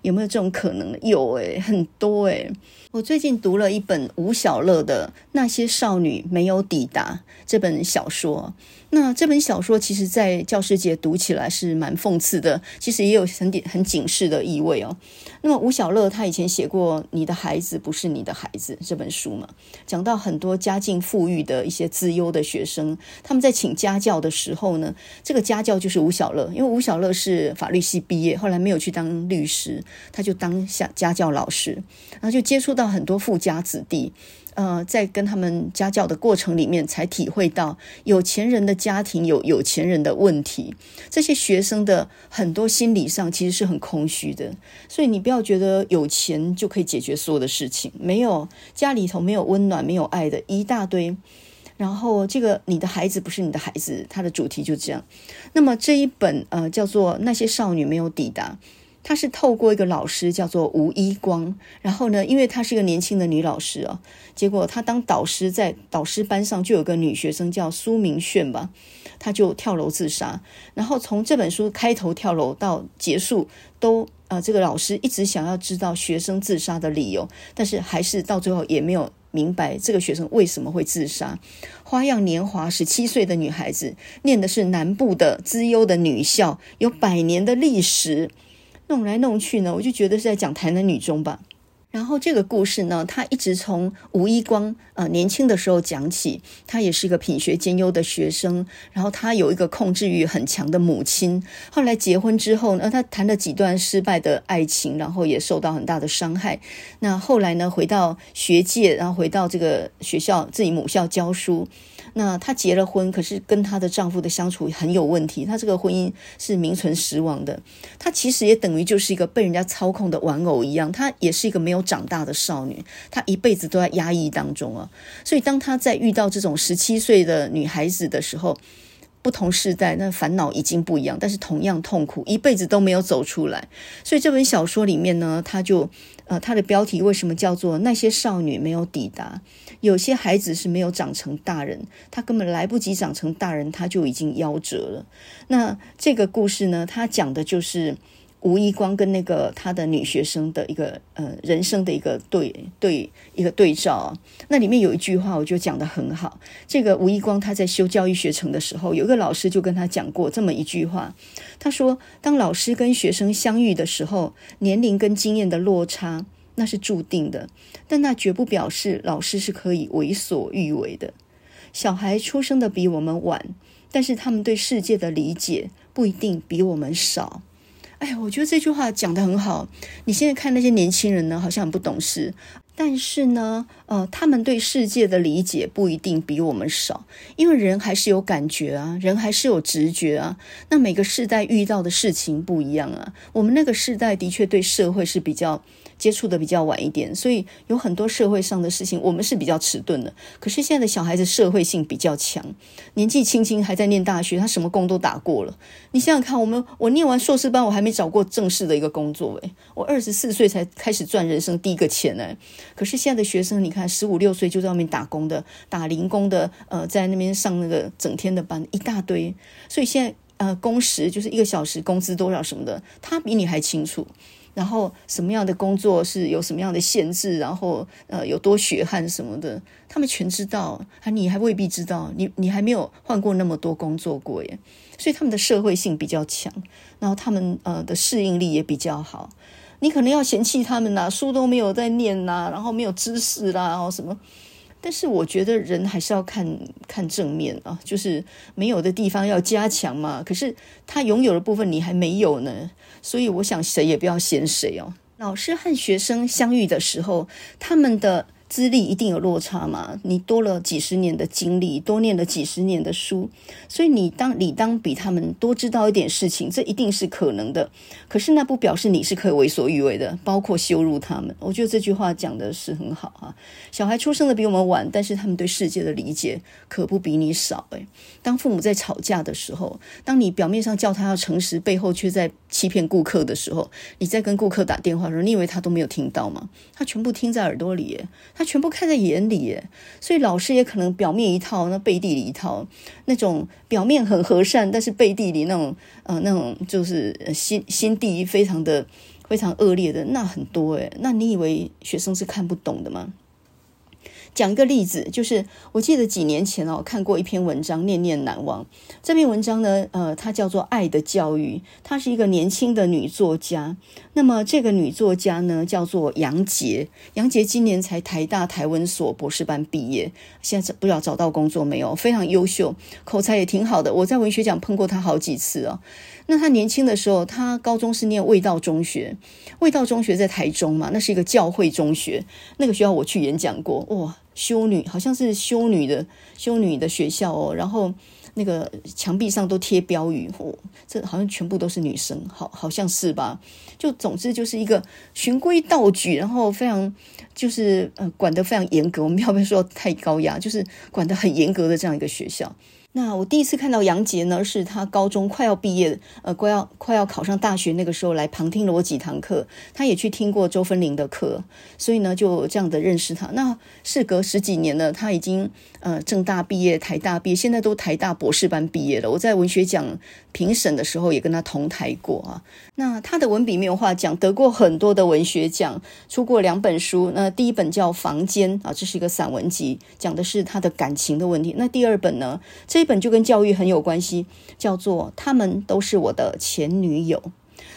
有没有这种可能？有诶，很多诶。我最近读了一本吴小乐的《那些少女没有抵达》这本小说。那这本小说其实，在教师节读起来是蛮讽刺的，其实也有很点很警示的意味哦。那么吴小乐他以前写过《你的孩子不是你的孩子》这本书嘛，讲到很多家境富裕的一些资优的学生，他们在请家教的时候呢，这个家教就是吴小乐，因为吴小乐是法律系毕业，后来没有去当律师，他就当下家教老师，然后就接触到到很多富家子弟。呃，在跟他们家教的过程里面，才体会到有钱人的家庭有有钱人的问题。这些学生的很多心理上其实是很空虚的，所以你不要觉得有钱就可以解决所有的事情。没有，家里头没有温暖、没有爱的一大堆。然后，这个你的孩子不是你的孩子，它的主题就这样。那么这一本呃叫做《那些少女没有抵达》。他是透过一个老师叫做吴一光，然后呢，因为她是一个年轻的女老师啊，结果她当导师，在导师班上就有个女学生叫苏明炫吧，她就跳楼自杀。然后从这本书开头跳楼到结束，都呃，这个老师一直想要知道学生自杀的理由，但是还是到最后也没有明白这个学生为什么会自杀。花样年华，十七岁的女孩子，念的是南部的资优的女校，有百年的历史。弄来弄去呢，我就觉得是在讲台南女中吧。然后这个故事呢，他一直从吴一光呃年轻的时候讲起，他也是一个品学兼优的学生。然后他有一个控制欲很强的母亲。后来结婚之后呢，他谈了几段失败的爱情，然后也受到很大的伤害。那后来呢，回到学界，然后回到这个学校自己母校教书。那她结了婚，可是跟她的丈夫的相处很有问题。她这个婚姻是名存实亡的。她其实也等于就是一个被人家操控的玩偶一样。她也是一个没有长大的少女，她一辈子都在压抑当中啊。所以当她在遇到这种十七岁的女孩子的时候，不同世代，那烦恼已经不一样，但是同样痛苦，一辈子都没有走出来。所以这本小说里面呢，他就呃，它的标题为什么叫做那些少女没有抵达？有些孩子是没有长成大人，他根本来不及长成大人，他就已经夭折了。那这个故事呢，它讲的就是。吴一光跟那个他的女学生的一个呃人生的一个对对一个对照，那里面有一句话，我就讲得很好。这个吴一光他在修教育学程的时候，有一个老师就跟他讲过这么一句话，他说：“当老师跟学生相遇的时候，年龄跟经验的落差那是注定的，但那绝不表示老师是可以为所欲为的。小孩出生的比我们晚，但是他们对世界的理解不一定比我们少。”哎，我觉得这句话讲得很好。你现在看那些年轻人呢，好像很不懂事，但是呢，呃，他们对世界的理解不一定比我们少，因为人还是有感觉啊，人还是有直觉啊。那每个世代遇到的事情不一样啊。我们那个世代的确对社会是比较。接触的比较晚一点，所以有很多社会上的事情，我们是比较迟钝的。可是现在的小孩子社会性比较强，年纪轻轻还在念大学，他什么工都打过了。你想想看，我们我念完硕士班，我还没找过正式的一个工作诶，我二十四岁才开始赚人生第一个钱诶。可是现在的学生，你看十五六岁就在外面打工的，打零工的，呃，在那边上那个整天的班一大堆。所以现在呃，工时就是一个小时工资多少什么的，他比你还清楚。然后什么样的工作是有什么样的限制，然后呃有多血汗什么的，他们全知道，还你还未必知道，你你还没有换过那么多工作过耶，所以他们的社会性比较强，然后他们呃的适应力也比较好。你可能要嫌弃他们呐，书都没有在念呐，然后没有知识啦，然后什么。但是我觉得人还是要看看正面啊，就是没有的地方要加强嘛。可是他拥有的部分你还没有呢，所以我想谁也不要嫌谁哦。老师和学生相遇的时候，他们的。资历一定有落差嘛？你多了几十年的经历，多念了几十年的书，所以你当理当比他们多知道一点事情，这一定是可能的。可是那不表示你是可以为所欲为的，包括羞辱他们。我觉得这句话讲的是很好啊。小孩出生的比我们晚，但是他们对世界的理解可不比你少。诶，当父母在吵架的时候，当你表面上叫他要诚实，背后却在欺骗顾客的时候，你在跟顾客打电话的时候，你以为他都没有听到吗？他全部听在耳朵里耶。他他全部看在眼里，所以老师也可能表面一套，那背地里一套，那种表面很和善，但是背地里那种呃那种就是心心地非常的非常恶劣的那很多诶，那你以为学生是看不懂的吗？讲一个例子，就是我记得几年前哦，看过一篇文章，念念难忘。这篇文章呢，呃，它叫做《爱的教育》，她是一个年轻的女作家。那么这个女作家呢，叫做杨洁。杨洁今年才台大台文所博士班毕业，现在不知道找到工作没有，非常优秀，口才也挺好的。我在文学奖碰过她好几次哦。那她年轻的时候，她高中是念卫道中学，卫道中学在台中嘛，那是一个教会中学，那个学校我去演讲过，哇。修女好像是修女的修女的学校哦，然后那个墙壁上都贴标语，哦，这好像全部都是女生，好好像是吧？就总之就是一个循规蹈矩，然后非常就是呃管得非常严格，我们要不要说太高压？就是管得很严格的这样一个学校。那我第一次看到杨杰呢，是他高中快要毕业，呃，快要快要考上大学那个时候来旁听了我几堂课，他也去听过周芬玲的课，所以呢就这样的认识她。那事隔十几年了，她已经呃政大毕业、台大毕业，现在都台大博士班毕业了。我在文学奖评审的时候也跟她同台过啊。那她的文笔没有话讲，得过很多的文学奖，出过两本书。那第一本叫《房间》啊，这是一个散文集，讲的是她的感情的问题。那第二本呢，这这本就跟教育很有关系，叫做《他们都是我的前女友》。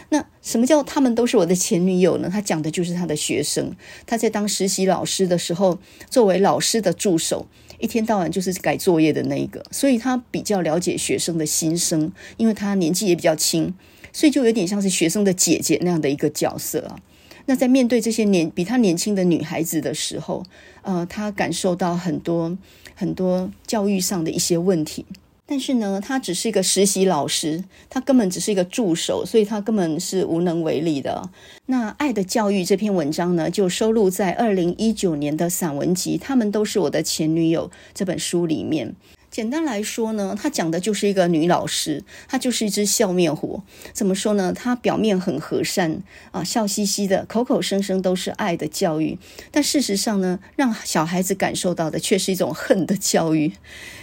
那什么叫他们都是我的前女友呢？他讲的就是他的学生。他在当实习老师的时候，作为老师的助手，一天到晚就是改作业的那一个，所以他比较了解学生的心声，因为他年纪也比较轻，所以就有点像是学生的姐姐那样的一个角色啊。那在面对这些年比他年轻的女孩子的时候，呃，他感受到很多。很多教育上的一些问题，但是呢，他只是一个实习老师，他根本只是一个助手，所以他根本是无能为力的。那《爱的教育》这篇文章呢，就收录在二零一九年的散文集《他们都是我的前女友》这本书里面。简单来说呢，她讲的就是一个女老师，她就是一只笑面虎。怎么说呢？她表面很和善啊，笑嘻嘻的，口口声声都是爱的教育，但事实上呢，让小孩子感受到的却是一种恨的教育。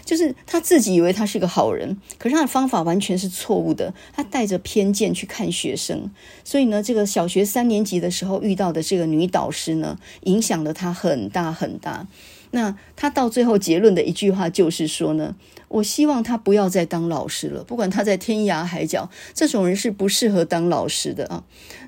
就是她自己以为她是个好人，可是她的方法完全是错误的，她带着偏见去看学生。所以呢，这个小学三年级的时候遇到的这个女导师呢，影响了她很大很大。那他到最后结论的一句话就是说呢，我希望他不要再当老师了，不管他在天涯海角，这种人是不适合当老师的啊。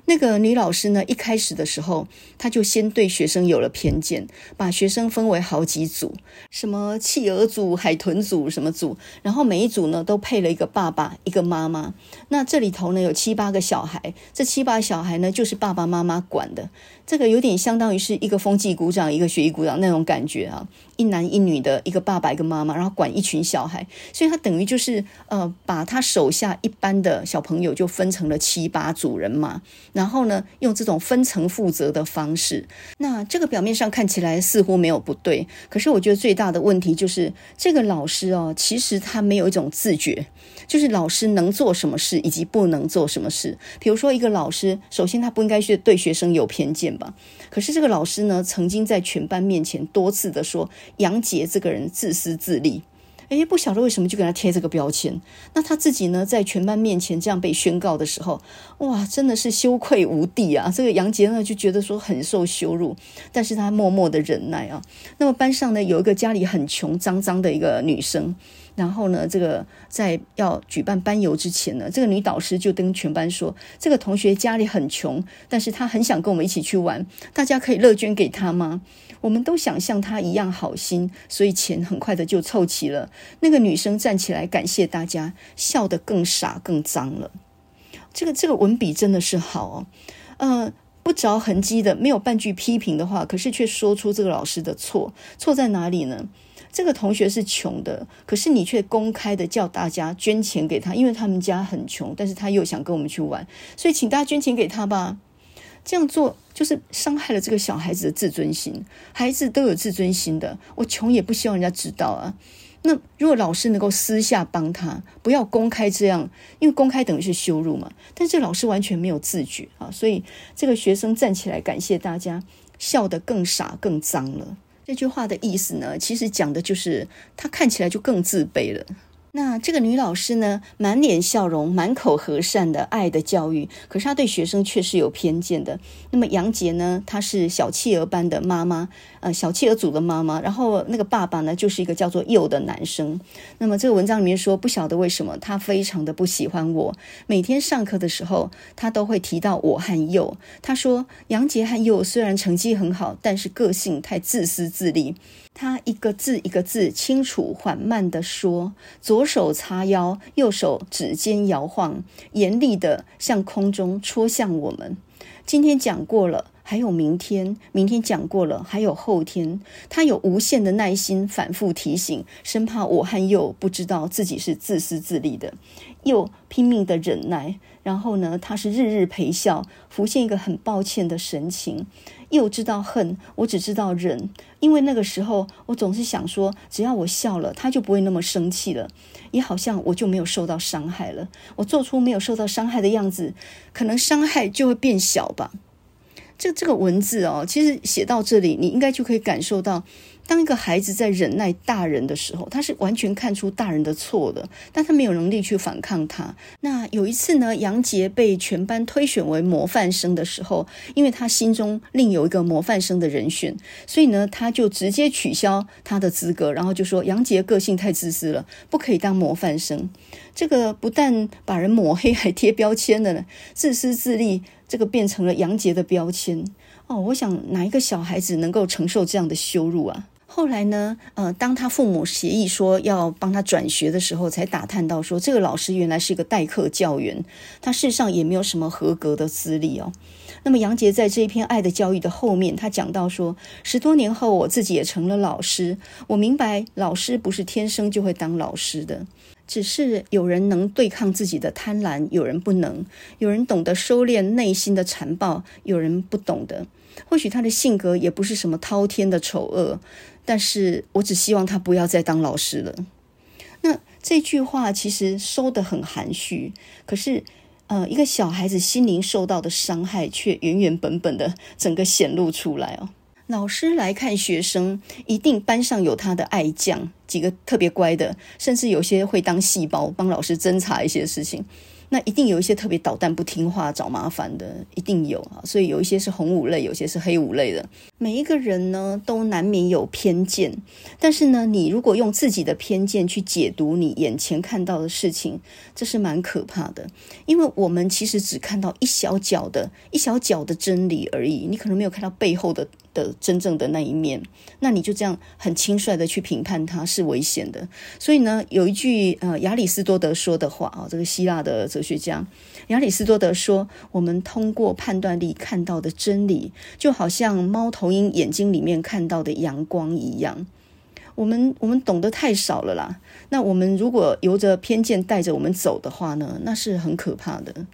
那个女老师呢，一开始的时候，她就先对学生有了偏见，把学生分为好几组，什么企鹅组、海豚组什么组，然后每一组呢都配了一个爸爸、一个妈妈。那这里头呢有七八个小孩，这七八小孩呢就是爸爸妈妈管的，这个有点相当于是一个风纪股长、一个学艺股长那种感觉啊。一男一女的一个爸爸一个妈妈，然后管一群小孩，所以他等于就是呃，把他手下一般的小朋友就分成了七八组人马，然后呢，用这种分层负责的方式。那这个表面上看起来似乎没有不对，可是我觉得最大的问题就是这个老师哦，其实他没有一种自觉，就是老师能做什么事以及不能做什么事。比如说一个老师，首先他不应该是对学生有偏见吧？可是这个老师呢，曾经在全班面前多次的说。杨杰这个人自私自利，诶，不晓得为什么就给他贴这个标签。那他自己呢，在全班面前这样被宣告的时候，哇，真的是羞愧无地啊！这个杨杰呢，就觉得说很受羞辱，但是他默默的忍耐啊。那么班上呢，有一个家里很穷、脏脏的一个女生。然后呢，这个在要举办班游之前呢，这个女导师就跟全班说，这个同学家里很穷，但是他很想跟我们一起去玩，大家可以乐捐给他吗？我们都想像他一样好心，所以钱很快的就凑齐了。那个女生站起来感谢大家，笑得更傻更脏了。这个这个文笔真的是好哦，呃，不着痕迹的，没有半句批评的话，可是却说出这个老师的错，错在哪里呢？这个同学是穷的，可是你却公开的叫大家捐钱给他，因为他们家很穷，但是他又想跟我们去玩，所以请大家捐钱给他吧。这样做就是伤害了这个小孩子的自尊心。孩子都有自尊心的，我穷也不希望人家知道啊。那如果老师能够私下帮他，不要公开这样，因为公开等于是羞辱嘛。但是老师完全没有自觉啊，所以这个学生站起来感谢大家，笑得更傻更脏了。这句话的意思呢，其实讲的就是他看起来就更自卑了。那这个女老师呢，满脸笑容，满口和善的爱的教育，可是她对学生却是有偏见的。那么杨杰呢，她是小企鹅班的妈妈，呃，小企鹅组的妈妈。然后那个爸爸呢，就是一个叫做佑的男生。那么这个文章里面说，不晓得为什么他非常的不喜欢我。每天上课的时候，他都会提到我和佑。他说杨杰和佑虽然成绩很好，但是个性太自私自利。他一个字一个字清楚缓慢地说，左手叉腰，右手指尖摇晃，严厉地向空中戳向我们。今天讲过了，还有明天，明天讲过了，还有后天。他有无限的耐心，反复提醒，生怕我和佑不知道自己是自私自利的。又拼命的忍耐，然后呢，他是日日陪笑，浮现一个很抱歉的神情。又知道恨，我只知道忍，因为那个时候我总是想说，只要我笑了，他就不会那么生气了，也好像我就没有受到伤害了。我做出没有受到伤害的样子，可能伤害就会变小吧。这这个文字哦，其实写到这里，你应该就可以感受到。当一个孩子在忍耐大人的时候，他是完全看出大人的错的，但他没有能力去反抗他。那有一次呢，杨杰被全班推选为模范生的时候，因为他心中另有一个模范生的人选，所以呢，他就直接取消他的资格，然后就说杨杰个性太自私了，不可以当模范生。这个不但把人抹黑，还贴标签的呢，自私自利，这个变成了杨杰的标签。哦，我想哪一个小孩子能够承受这样的羞辱啊？后来呢，呃，当他父母协议说要帮他转学的时候，才打探到说，这个老师原来是一个代课教员，他事实上也没有什么合格的资历哦。那么杨杰在这一篇爱的教育的后面，他讲到说，十多年后我自己也成了老师，我明白老师不是天生就会当老师的，只是有人能对抗自己的贪婪，有人不能；有人懂得收敛内心的残暴，有人不懂得。或许他的性格也不是什么滔天的丑恶。但是我只希望他不要再当老师了。那这句话其实收得很含蓄，可是，呃，一个小孩子心灵受到的伤害却原原本本的整个显露出来哦。老师来看学生，一定班上有他的爱将，几个特别乖的，甚至有些会当细胞，帮老师侦查一些事情。那一定有一些特别捣蛋、不听话、找麻烦的，一定有啊。所以有一些是红五类，有些是黑五类的。每一个人呢，都难免有偏见。但是呢，你如果用自己的偏见去解读你眼前看到的事情，这是蛮可怕的。因为我们其实只看到一小角的、一小角的真理而已，你可能没有看到背后的。的真正的那一面，那你就这样很轻率的去评判它是危险的。所以呢，有一句呃亚里士多德说的话啊，这个希腊的哲学家亚里士多德说：“我们通过判断力看到的真理，就好像猫头鹰眼睛里面看到的阳光一样。我们我们懂得太少了啦。那我们如果由着偏见带着我们走的话呢，那是很可怕的。”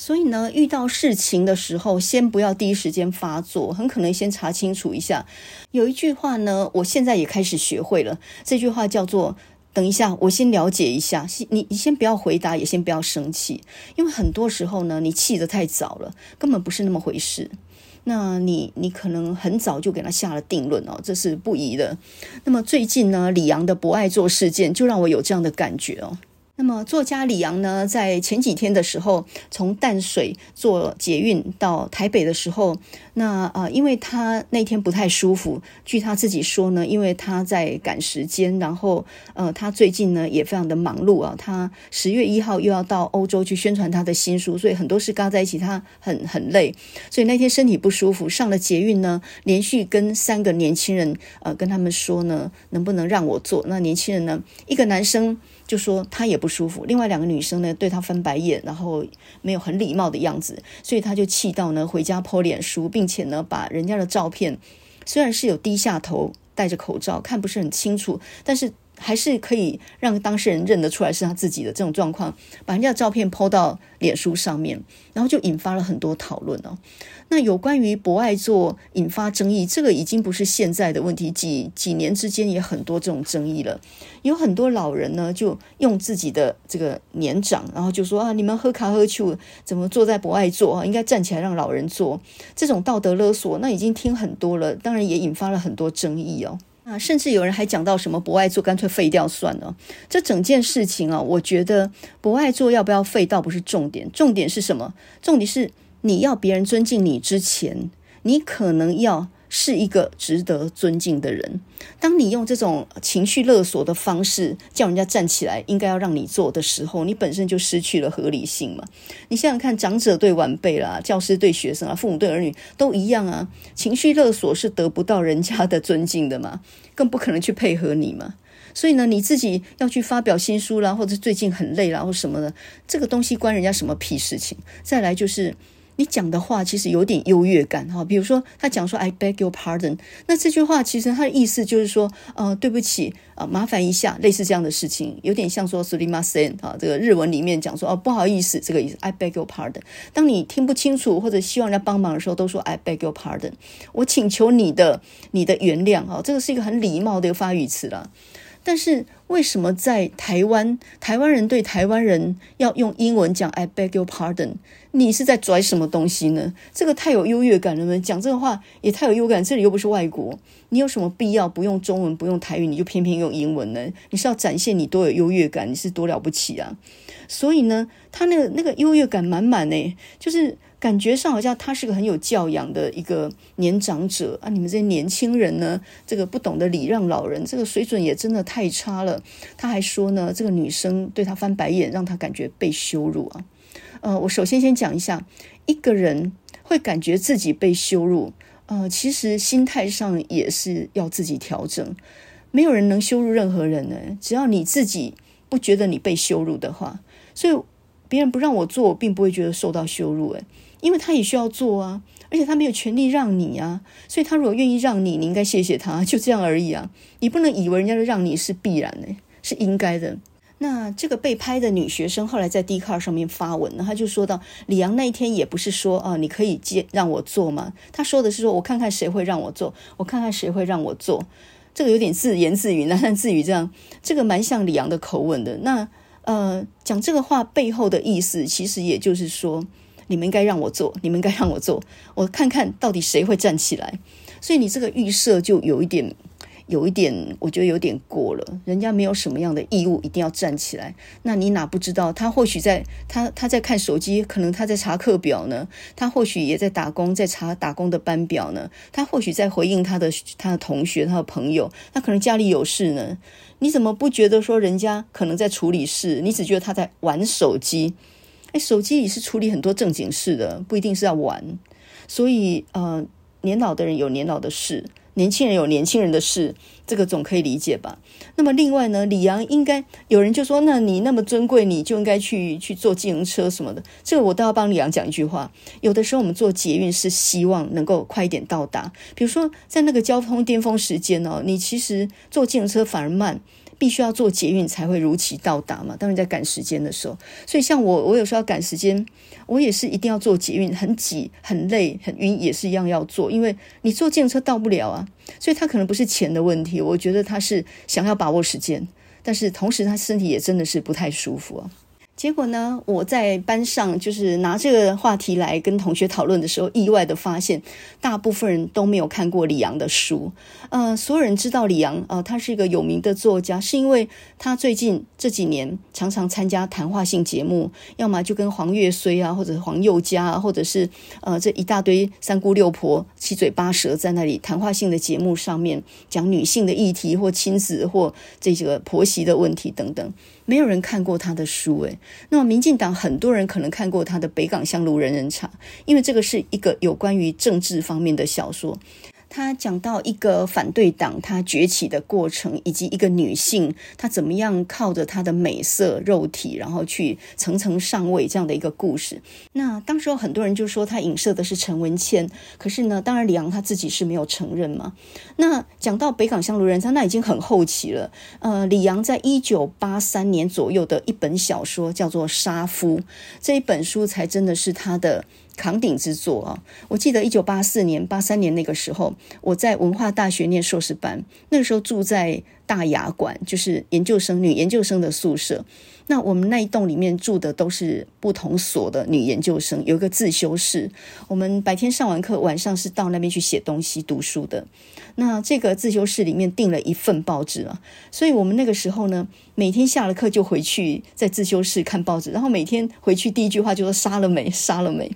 所以呢，遇到事情的时候，先不要第一时间发作，很可能先查清楚一下。有一句话呢，我现在也开始学会了，这句话叫做“等一下，我先了解一下。”你你先不要回答，也先不要生气，因为很多时候呢，你气得太早了，根本不是那么回事。那你你可能很早就给他下了定论哦，这是不宜的。那么最近呢，李阳的不爱做事件就让我有这样的感觉哦。那么作家李阳呢，在前几天的时候，从淡水坐捷运到台北的时候，那啊、呃，因为他那天不太舒服，据他自己说呢，因为他在赶时间，然后呃，他最近呢也非常的忙碌啊，他十月一号又要到欧洲去宣传他的新书，所以很多事嘎在一起，他很很累，所以那天身体不舒服，上了捷运呢，连续跟三个年轻人呃跟他们说呢，能不能让我坐？那年轻人呢，一个男生。就说他也不舒服，另外两个女生呢对他翻白眼，然后没有很礼貌的样子，所以他就气到呢回家 po 脸书，并且呢把人家的照片，虽然是有低下头戴着口罩，看不是很清楚，但是。还是可以让当事人认得出来是他自己的这种状况，把人家的照片 po 到脸书上面，然后就引发了很多讨论哦。那有关于博爱座引发争议，这个已经不是现在的问题，几几年之间也很多这种争议了。有很多老人呢，就用自己的这个年长，然后就说啊，你们喝卡喝酒怎么坐在博爱座啊？应该站起来让老人坐，这种道德勒索，那已经听很多了，当然也引发了很多争议哦。啊，甚至有人还讲到什么博爱座干脆废掉算了。这整件事情啊，我觉得博爱座要不要废倒不是重点，重点是什么？重点是你要别人尊敬你之前，你可能要。是一个值得尊敬的人。当你用这种情绪勒索的方式叫人家站起来，应该要让你做的时候，你本身就失去了合理性嘛。你想想看，长者对晚辈啦，教师对学生啊，父母对儿女都一样啊。情绪勒索是得不到人家的尊敬的嘛，更不可能去配合你嘛。所以呢，你自己要去发表新书啦，或者最近很累啦，或什么的，这个东西关人家什么屁事情？再来就是。你讲的话其实有点优越感哈，比如说他讲说 I beg your pardon，那这句话其实他的意思就是说，呃，对不起啊，麻烦一下，类似这样的事情，有点像说すみません啊，这个日文里面讲说哦，不好意思，这个意思 I beg your pardon。当你听不清楚或者希望人家帮忙的时候，都说 I beg your pardon，我请求你的你的原谅啊，这个是一个很礼貌的一个发语词了。但是为什么在台湾，台湾人对台湾人要用英文讲 I beg your pardon？ 你是在拽什么东西呢？这个太有优越感了吗？讲这个话也太有优越感。这里又不是外国，你有什么必要不用中文、不用台语，你就偏偏用英文呢？你是要展现你多有优越感？你是多了不起啊？所以呢，他那个那个优越感满满呢，就是。感觉上好像他是个很有教养的一个年长者啊！你们这些年轻人呢，这个不懂得礼让老人，这个水准也真的太差了。他还说呢，这个女生对他翻白眼，让他感觉被羞辱啊。呃，我首先先讲一下，一个人会感觉自己被羞辱，呃，其实心态上也是要自己调整。没有人能羞辱任何人呢，只要你自己不觉得你被羞辱的话，所以别人不让我做，我并不会觉得受到羞辱。诶。因为他也需要做啊，而且他没有权利让你啊，所以他如果愿意让你，你应该谢谢他，就这样而已啊。你不能以为人家的让你是必然的，是应该的。那这个被拍的女学生后来在 D car 上面发文呢，她就说到李阳那一天也不是说啊，你可以接让我做吗？他说的是说我看看谁会让我做，我看看谁会让我做。这个有点自言自语，喃喃自语这样，这个蛮像李阳的口吻的。那呃，讲这个话背后的意思，其实也就是说。你们应该让我做，你们应该让我做，我看看到底谁会站起来。所以你这个预设就有一点，有一点，我觉得有点过了。人家没有什么样的义务一定要站起来，那你哪不知道？他或许在他他在看手机，可能他在查课表呢。他或许也在打工，在查打工的班表呢。他或许在回应他的他的同学、他的朋友。他可能家里有事呢。你怎么不觉得说人家可能在处理事？你只觉得他在玩手机？哎，手机也是处理很多正经事的，不一定是要玩。所以，呃，年老的人有年老的事，年轻人有年轻人的事，这个总可以理解吧？那么，另外呢，李阳应该有人就说，那你那么尊贵，你就应该去去坐自行车什么的。这个我倒要帮李阳讲一句话：有的时候我们坐捷运是希望能够快一点到达，比如说在那个交通巅峰时间哦，你其实坐自行车反而慢。必须要坐捷运才会如期到达嘛？当你在赶时间的时候，所以像我，我有时候要赶时间，我也是一定要坐捷运，很挤、很累、很晕，也是一样要坐，因为你坐计程车到不了啊。所以他可能不是钱的问题，我觉得他是想要把握时间，但是同时他身体也真的是不太舒服啊。结果呢，我在班上就是拿这个话题来跟同学讨论的时候，意外的发现，大部分人都没有看过李昂的书。呃，所有人知道李昂，呃，他是一个有名的作家，是因为他最近这几年常常参加谈话性节目，要么就跟黄越绥啊，或者黄宥嘉啊，或者是呃这一大堆三姑六婆七嘴八舌在那里谈话性的节目上面讲女性的议题或亲子或这个婆媳的问题等等。没有人看过他的书，诶，那么民进党很多人可能看过他的《北港香炉人人茶》，因为这个是一个有关于政治方面的小说。他讲到一个反对党他崛起的过程，以及一个女性她怎么样靠着她的美色肉体，然后去层层上位这样的一个故事。那当时候很多人就说他影射的是陈文茜，可是呢，当然李昂他自己是没有承认嘛。那讲到北港香炉人茶，那已经很后期了。呃，李昂在一九八三年左右的一本小说叫做《杀夫》，这一本书才真的是他的。扛鼎之作啊！我记得一九八四年、八三年那个时候，我在文化大学念硕士班，那个时候住在大雅馆，就是研究生女研究生的宿舍。那我们那一栋里面住的都是不同所的女研究生，有一个自修室。我们白天上完课，晚上是到那边去写东西、读书的。那这个自修室里面订了一份报纸啊，所以我们那个时候呢，每天下了课就回去在自修室看报纸，然后每天回去第一句话就说杀了没，杀了没，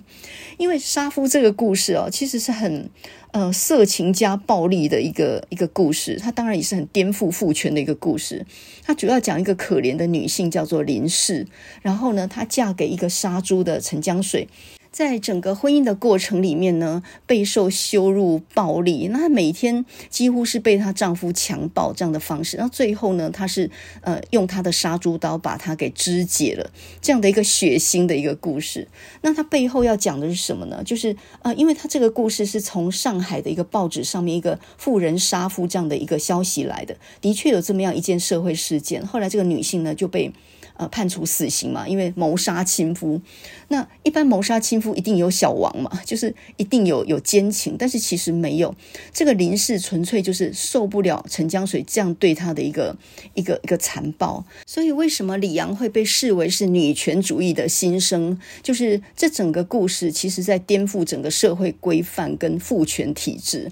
因为杀夫这个故事哦，其实是很呃色情加暴力的一个一个故事，它当然也是很颠覆父权的一个故事。它主要讲一个可怜的女性叫做林氏，然后呢，她嫁给一个杀猪的陈江水。在整个婚姻的过程里面呢，备受羞辱、暴力，那她每天几乎是被她丈夫强暴这样的方式，那最后呢，她是呃用她的杀猪刀把她给肢解了，这样的一个血腥的一个故事。那她背后要讲的是什么呢？就是呃，因为她这个故事是从上海的一个报纸上面一个妇人杀夫这样的一个消息来的，的确有这么样一件社会事件。后来这个女性呢就被。呃，判处死刑嘛，因为谋杀亲夫。那一般谋杀亲夫一定有小王嘛，就是一定有有奸情，但是其实没有。这个林氏纯粹就是受不了陈江水这样对他的一个一个一个残暴。所以为什么李昂会被视为是女权主义的新生？就是这整个故事其实在颠覆整个社会规范跟父权体制。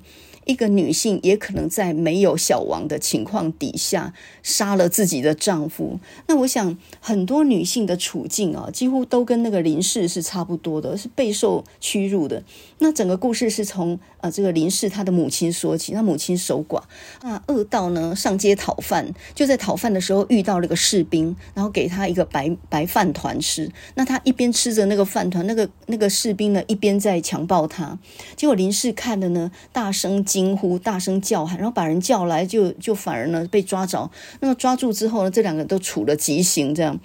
一个女性也可能在没有小王的情况底下杀了自己的丈夫。那我想很多女性的处境啊，几乎都跟那个林氏是差不多的，是备受屈辱的。那整个故事是从呃这个林氏她的母亲说起，她母亲守寡，那饿到呢上街讨饭，就在讨饭的时候遇到了个士兵，然后给他一个白白饭团吃。那他一边吃着那个饭团，那个那个士兵呢一边在强暴她。结果林氏看了呢，大声惊惊呼，大声叫喊，然后把人叫来就，就反而呢被抓着。那么抓住之后呢，这两个都处了极刑，这样。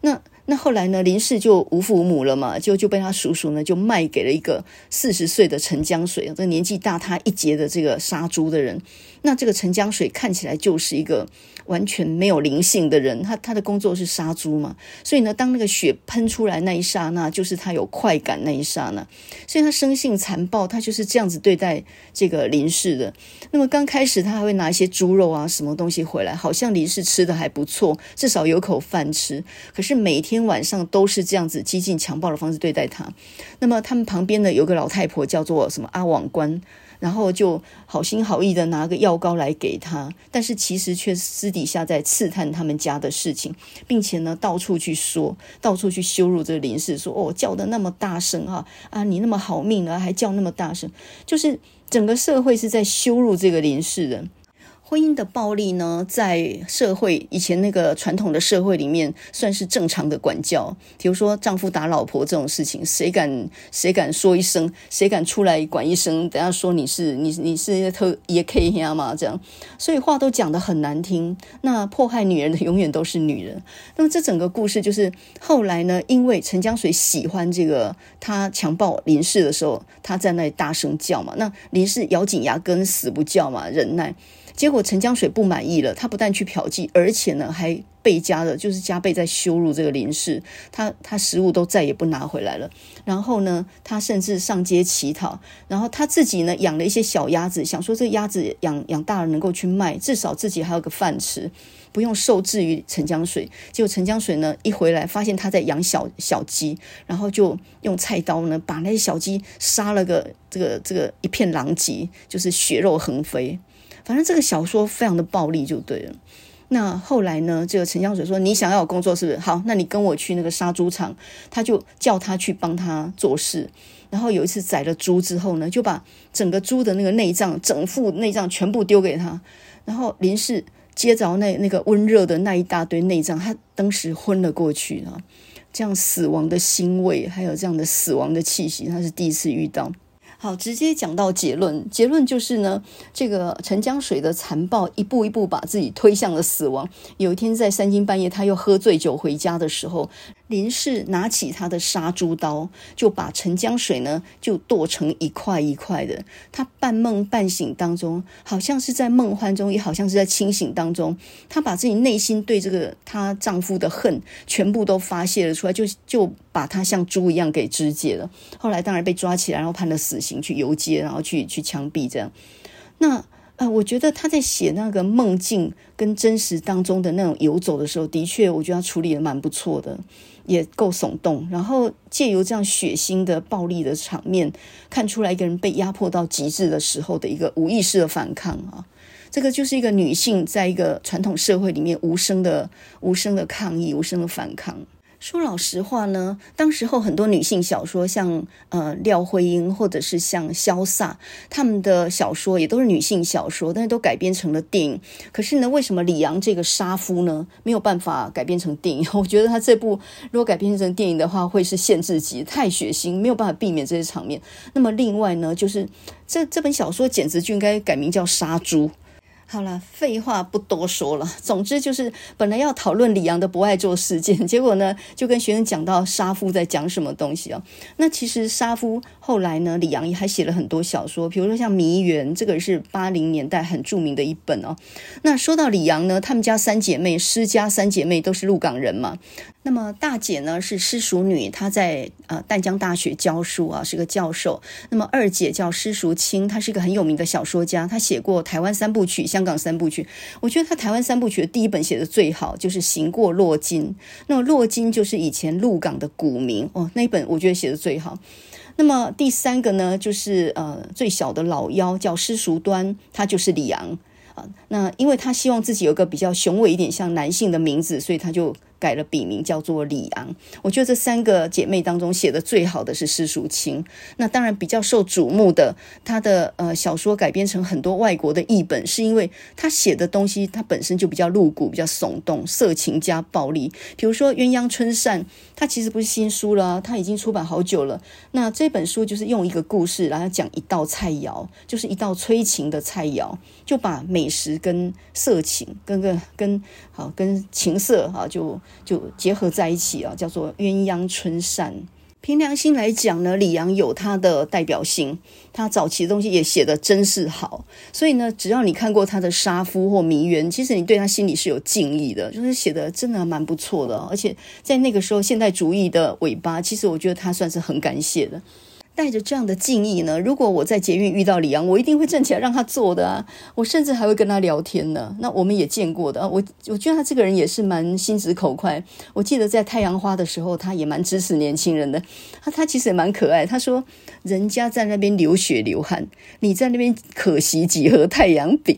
那那后来呢，林氏就无父无母了嘛，就就被他叔叔呢就卖给了一个四十岁的陈江水，这个年纪大他一截的这个杀猪的人。那这个陈江水看起来就是一个。完全没有灵性的人，他他的工作是杀猪嘛，所以呢，当那个血喷出来那一刹那，就是他有快感那一刹那，所以他生性残暴，他就是这样子对待这个林氏的。那么刚开始他还会拿一些猪肉啊什么东西回来，好像林氏吃的还不错，至少有口饭吃。可是每天晚上都是这样子激进强暴的方式对待他。那么他们旁边呢有个老太婆叫做什么阿网官。然后就好心好意的拿个药膏来给他，但是其实却私底下在刺探他们家的事情，并且呢到处去说，到处去羞辱这个林氏，说哦叫的那么大声啊啊你那么好命啊还叫那么大声，就是整个社会是在羞辱这个林氏的。婚姻的暴力呢，在社会以前那个传统的社会里面，算是正常的管教。比如说丈夫打老婆这种事情，谁敢谁敢说一声，谁敢出来管一声？等下说你是你你是特也可以呀嘛？这样，所以话都讲得很难听。那迫害女人的永远都是女人。那么这整个故事就是后来呢，因为陈江水喜欢这个他强暴林氏的时候，他在那里大声叫嘛，那林氏咬紧牙根死不叫嘛，忍耐。结果陈江水不满意了，他不但去嫖妓，而且呢还倍加的，就是加倍在羞辱这个林氏。他他食物都再也不拿回来了。然后呢，他甚至上街乞讨。然后他自己呢养了一些小鸭子，想说这鸭子养养大了能够去卖，至少自己还有个饭吃，不用受制于陈江水。结果陈江水呢一回来，发现他在养小小鸡，然后就用菜刀呢把那些小鸡杀了个这个这个一片狼藉，就是血肉横飞。反正这个小说非常的暴力，就对了。那后来呢，这个陈香水说：“你想要有工作是不是？好，那你跟我去那个杀猪场。”他就叫他去帮他做事。然后有一次宰了猪之后呢，就把整个猪的那个内脏、整副内脏全部丢给他。然后林氏接着那那个温热的那一大堆内脏，他当时昏了过去啊。这样死亡的腥味，还有这样的死亡的气息，他是第一次遇到。好，直接讲到结论。结论就是呢，这个陈江水的残暴一步一步把自己推向了死亡。有一天在三更半夜，他又喝醉酒回家的时候，林氏拿起他的杀猪刀，就把陈江水呢就剁成一块一块的。他半梦半醒当中，好像是在梦幻中，也好像是在清醒当中，他把自己内心对这个她丈夫的恨全部都发泄了出来，就就把他像猪一样给肢解了。后来当然被抓起来，然后判了死刑。去游街，然后去去枪毙这样。那呃，我觉得他在写那个梦境跟真实当中的那种游走的时候，的确，我觉得他处理的蛮不错的，也够耸动。然后借由这样血腥的暴力的场面，看出来一个人被压迫到极致的时候的一个无意识的反抗啊。这个就是一个女性在一个传统社会里面无声的、无声的抗议、无声的反抗。说老实话呢，当时候很多女性小说，像呃廖慧英或者是像萧萨，他们的小说也都是女性小说，但是都改编成了电影。可是呢，为什么李阳这个杀夫呢没有办法改编成电影？[laughs] 我觉得他这部如果改编成电影的话，会是限制级，太血腥，没有办法避免这些场面。那么另外呢，就是这这本小说简直就应该改名叫《杀猪》。好了，废话不多说了。总之就是，本来要讨论李阳的不爱做事件，[laughs] 结果呢，就跟学生讲到沙夫在讲什么东西哦。那其实沙夫后来呢，李阳也还写了很多小说，比如说像《迷园》，这个是八零年代很著名的一本哦。那说到李阳呢，他们家三姐妹，施家三姐妹都是鹿港人嘛。那么大姐呢是施淑女，她在呃淡江大学教书啊，是个教授。那么二姐叫施淑清，她是一个很有名的小说家，她写过台湾三部曲、像香港三部曲。我觉得他台湾三部曲的第一本写的最好，就是《行过洛金》。那洛金就是以前鹿港的古名哦，那一本我觉得写的最好。那么第三个呢，就是呃最小的老妖叫施淑端，他就是李昂啊。那因为他希望自己有个比较雄伟一点像男性的名字，所以他就。改了笔名叫做李昂，我觉得这三个姐妹当中写的最好的是施淑清。那当然比较受瞩目的，她的呃小说改编成很多外国的译本，是因为她写的东西她本身就比较露骨、比较耸动、色情加暴力。比如说《鸳鸯春扇》，它其实不是新书了，它已经出版好久了。那这本书就是用一个故事，然后讲一道菜肴，就是一道催情的菜肴，就把美食跟色情跟个跟好跟情色哈就。就结合在一起啊，叫做鸳鸯春扇。凭良心来讲呢，李阳有他的代表性，他早期的东西也写得真是好。所以呢，只要你看过他的《杀夫》或《迷园》，其实你对他心里是有敬意的，就是写得真的蛮不错的。而且在那个时候，现代主义的尾巴，其实我觉得他算是很感谢的。带着这样的敬意呢，如果我在捷运遇到李阳，我一定会站起来让他坐的啊！我甚至还会跟他聊天呢。那我们也见过的啊，我我觉得他这个人也是蛮心直口快。我记得在太阳花的时候，他也蛮支持年轻人的。他他其实也蛮可爱。他说：“人家在那边流血流汗，你在那边可惜几盒太阳饼。”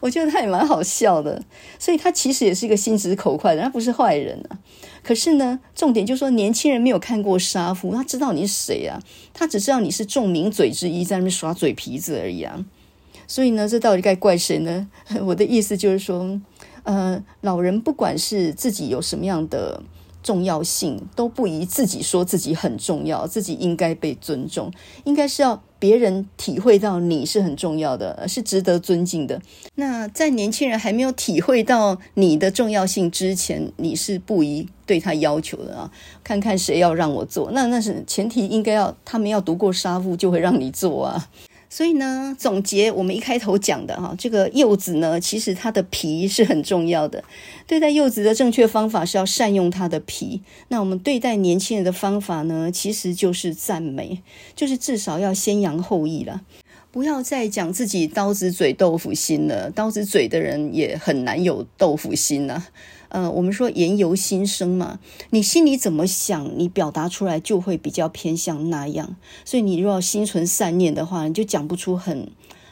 我觉得他也蛮好笑的。所以他其实也是一个心直口快的，他不是坏人啊。可是呢，重点就是说，年轻人没有看过杀夫，他知道你是谁啊？他只知道你是众名嘴之一，在那边耍嘴皮子而已啊。所以呢，这到底该怪谁呢？[laughs] 我的意思就是说，呃，老人不管是自己有什么样的。重要性都不宜自己说自己很重要，自己应该被尊重，应该是要别人体会到你是很重要的，是值得尊敬的。那在年轻人还没有体会到你的重要性之前，你是不宜对他要求的啊。看看谁要让我做，那那是前提，应该要他们要读过杀夫就会让你做啊。所以呢，总结我们一开头讲的哈，这个柚子呢，其实它的皮是很重要的。对待柚子的正确方法是要善用它的皮。那我们对待年轻人的方法呢，其实就是赞美，就是至少要先扬后抑了。不要再讲自己刀子嘴豆腐心了，刀子嘴的人也很难有豆腐心呐。呃，我们说言由心生嘛，你心里怎么想，你表达出来就会比较偏向那样。所以你若要心存善念的话，你就讲不出很、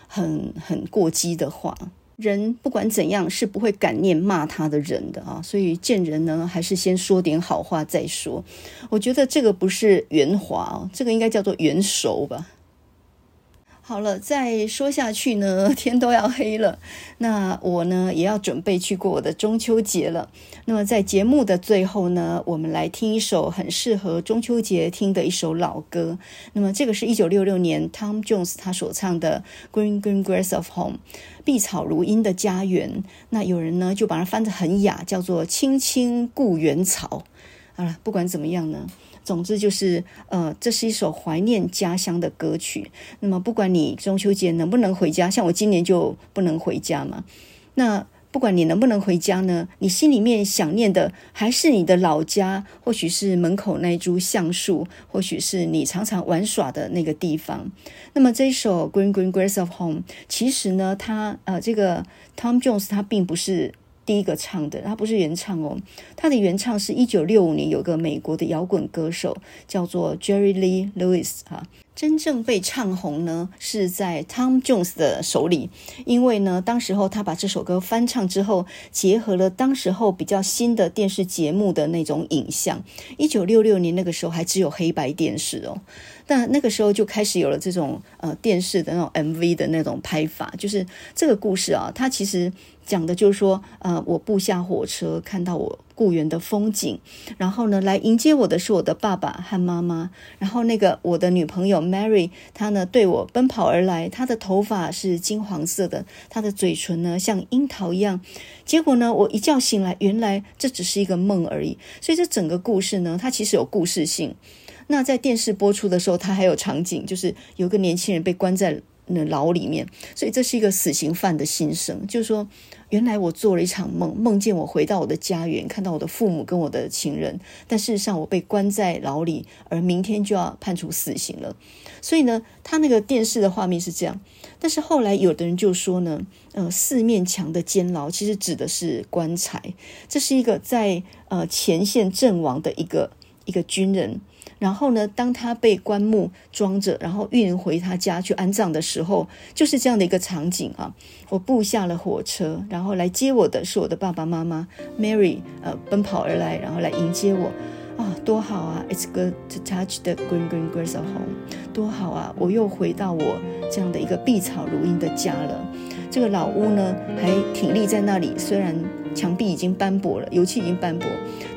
很、很过激的话。人不管怎样是不会感念骂他的人的啊，所以见人呢，还是先说点好话再说。我觉得这个不是圆滑哦，这个应该叫做圆熟吧。好了，再说下去呢，[laughs] 天都要黑了。那我呢，也要准备去过我的中秋节了。那么在节目的最后呢，我们来听一首很适合中秋节听的一首老歌。那么这个是一九六六年 Tom Jones 他所唱的《Green Green Grass of Home》，碧草如茵的家园。那有人呢就把它翻得很雅，叫做“青青故园草”。好了，不管怎么样呢。总之就是，呃，这是一首怀念家乡的歌曲。那么，不管你中秋节能不能回家，像我今年就不能回家嘛。那不管你能不能回家呢，你心里面想念的还是你的老家，或许是门口那株橡树，或许是你常常玩耍的那个地方。那么这一首《Green Green Grass of Home》，其实呢，它呃，这个 Tom Jones 他并不是。第一个唱的，他不是原唱哦，他的原唱是一九六五年有个美国的摇滚歌手叫做 Jerry Lee Lewis 哈。真正被唱红呢，是在 Tom Jones 的手里，因为呢，当时候他把这首歌翻唱之后，结合了当时候比较新的电视节目的那种影像。一九六六年那个时候还只有黑白电视哦，但那个时候就开始有了这种呃电视的那种 MV 的那种拍法，就是这个故事啊，它其实讲的就是说，呃，我步下火车，看到我。故园的风景，然后呢，来迎接我的是我的爸爸和妈妈。然后那个我的女朋友 Mary，她呢对我奔跑而来，她的头发是金黄色的，她的嘴唇呢像樱桃一样。结果呢，我一觉醒来，原来这只是一个梦而已。所以这整个故事呢，它其实有故事性。那在电视播出的时候，它还有场景，就是有个年轻人被关在那牢里面，所以这是一个死刑犯的心声，就是说。原来我做了一场梦，梦见我回到我的家园，看到我的父母跟我的情人，但事实上我被关在牢里，而明天就要判处死刑了。所以呢，他那个电视的画面是这样，但是后来有的人就说呢，呃，四面墙的监牢其实指的是棺材，这是一个在呃前线阵亡的一个一个军人。然后呢，当他被棺木装着，然后运回他家去安葬的时候，就是这样的一个场景啊。我步下了火车，然后来接我的是我的爸爸妈妈，Mary，呃，奔跑而来，然后来迎接我，啊，多好啊！It's good to touch the green green grass of home，多好啊！我又回到我这样的一个碧草如茵的家了。这个老屋呢，还挺立在那里，虽然。墙壁已经斑驳了，油漆已经斑驳，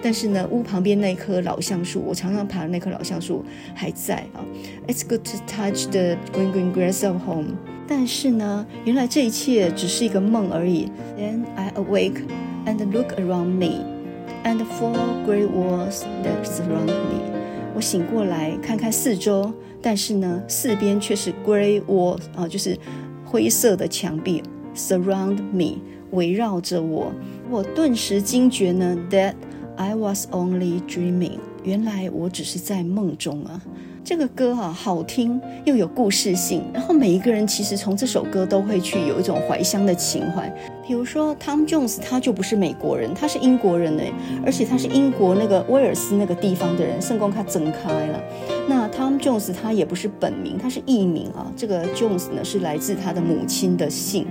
但是呢，屋旁边那棵老橡树，我常常爬的那棵老橡树还在啊。It's good to touch the green green grass of home。但是呢，原来这一切只是一个梦而已。Then I awake and look around me, and four grey walls that surround me。我醒过来，看看四周，但是呢，四边却是 grey walls 啊，就是灰色的墙壁，surround me，围绕着我。我顿时惊觉呢，that I was only dreaming。原来我只是在梦中啊。这个歌啊，好听又有故事性，然后每一个人其实从这首歌都会去有一种怀乡的情怀。比如说 Tom Jones，他就不是美国人，他是英国人呢，而且他是英国那个威尔斯那个地方的人，圣公他整开了。那 Tom Jones 他也不是本名，他是艺名啊。这个 Jones 呢是来自他的母亲的姓。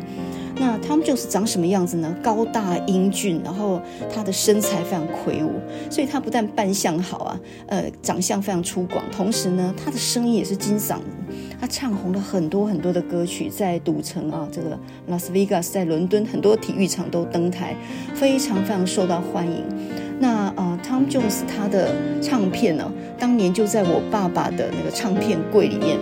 那 Tom Jones 长什么样子呢？高大英俊，然后他的身材非常魁梧，所以他不但扮相好啊，呃，长相非常粗犷，同时呢，他的声音也是金嗓，他唱红了很多很多的歌曲，在赌城啊，这个拉斯维加斯，在伦敦很多体育场都登台，非常非常受到欢迎。那呃，Tom Jones 他的唱片呢，当年就在我爸爸的那个唱片柜里面。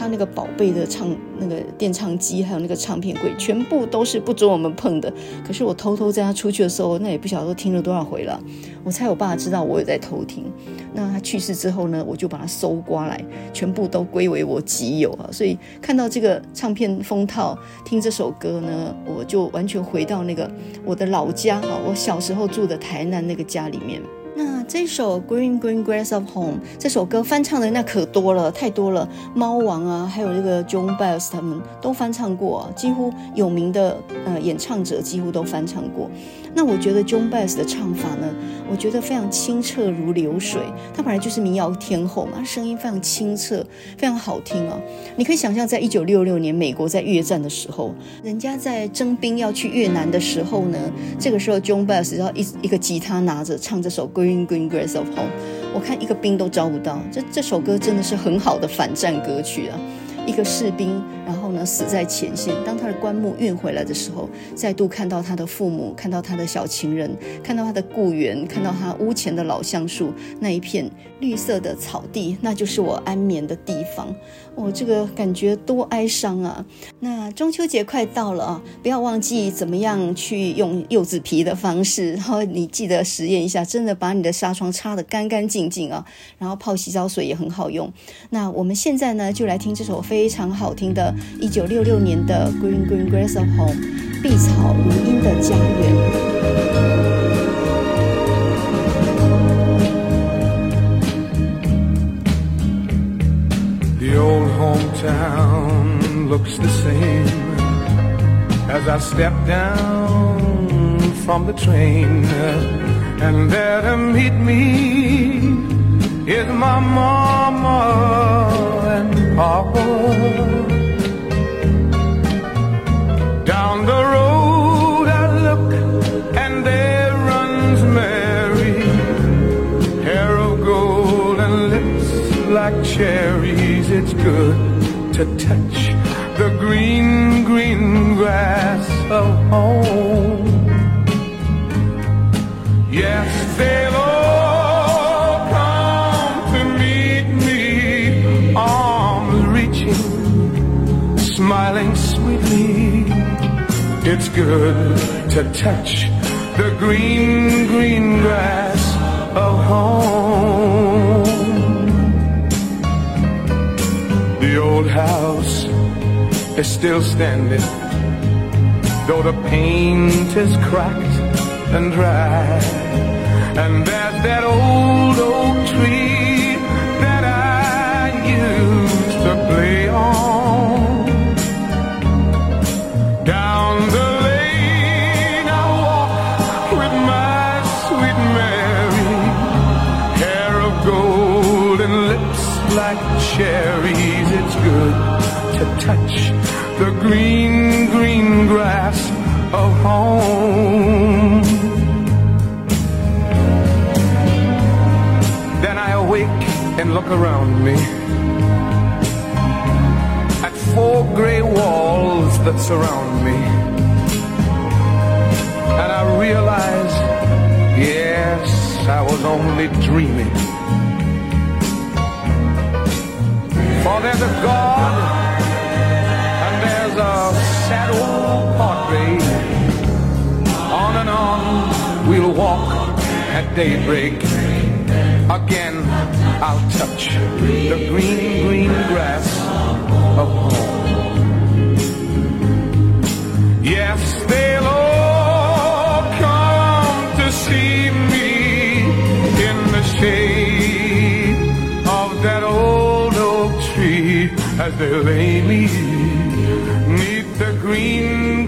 他那个宝贝的唱那个电唱机，还有那个唱片柜，全部都是不准我们碰的。可是我偷偷在他出去的时候，那也不晓得听了多少回了。我猜我爸知道我有在偷听。那他去世之后呢，我就把它搜刮来，全部都归为我己有啊。所以看到这个唱片封套，听这首歌呢，我就完全回到那个我的老家啊，我小时候住的台南那个家里面。那这首《Green Green Grass of Home》这首歌翻唱的那可多了，太多了。猫王啊，还有这个 Joan Baez 他们都翻唱过啊，几乎有名的呃演唱者几乎都翻唱过。那我觉得 Joan Baez 的唱法呢，我觉得非常清澈如流水。她本来就是民谣天后嘛，声音非常清澈，非常好听啊。你可以想象，在一九六六年美国在越战的时候，人家在征兵要去越南的时候呢，这个时候 Joan Baez 要一一个吉他拿着唱这首《Green Green Grass of Home》，我看一个兵都招不到。这这首歌真的是很好的反战歌曲啊。一个士兵，然后呢，死在前线。当他的棺木运回来的时候，再度看到他的父母，看到他的小情人，看到他的雇员，看到他屋前的老橡树，那一片绿色的草地，那就是我安眠的地方。我、这个感觉多哀伤啊！那中秋节快到了啊，不要忘记怎么样去用柚子皮的方式，[laughs] 然后你记得实验一下，真的把你的纱窗擦得干干净净啊，然后泡洗澡水也很好用。那我们现在呢，就来听这首非常好听的1966年的《Green Green Grass of Home》，碧草如茵的家园。Town looks the same as I step down from the train, and there to meet me is my mama and papa. Down the road good to touch the green, green grass of home. Yes, they'll all come to meet me, arms reaching, smiling sweetly. It's good to touch the green, green grass of home. Old house is still standing, though the paint is cracked and dry. And there's that old oak tree that I used to play on. Down the lane I walk with my sweet Mary, hair of gold and lips like cherries good to touch the green, green grass of home. Then I awake and look around me at four gray walls that surround me. And I realize, yes, I was only dreaming. For there's a God and there's a sad old portrait. On and on we'll walk at daybreak. Again I'll touch the green, green grass of home. As they lay me neath the green, green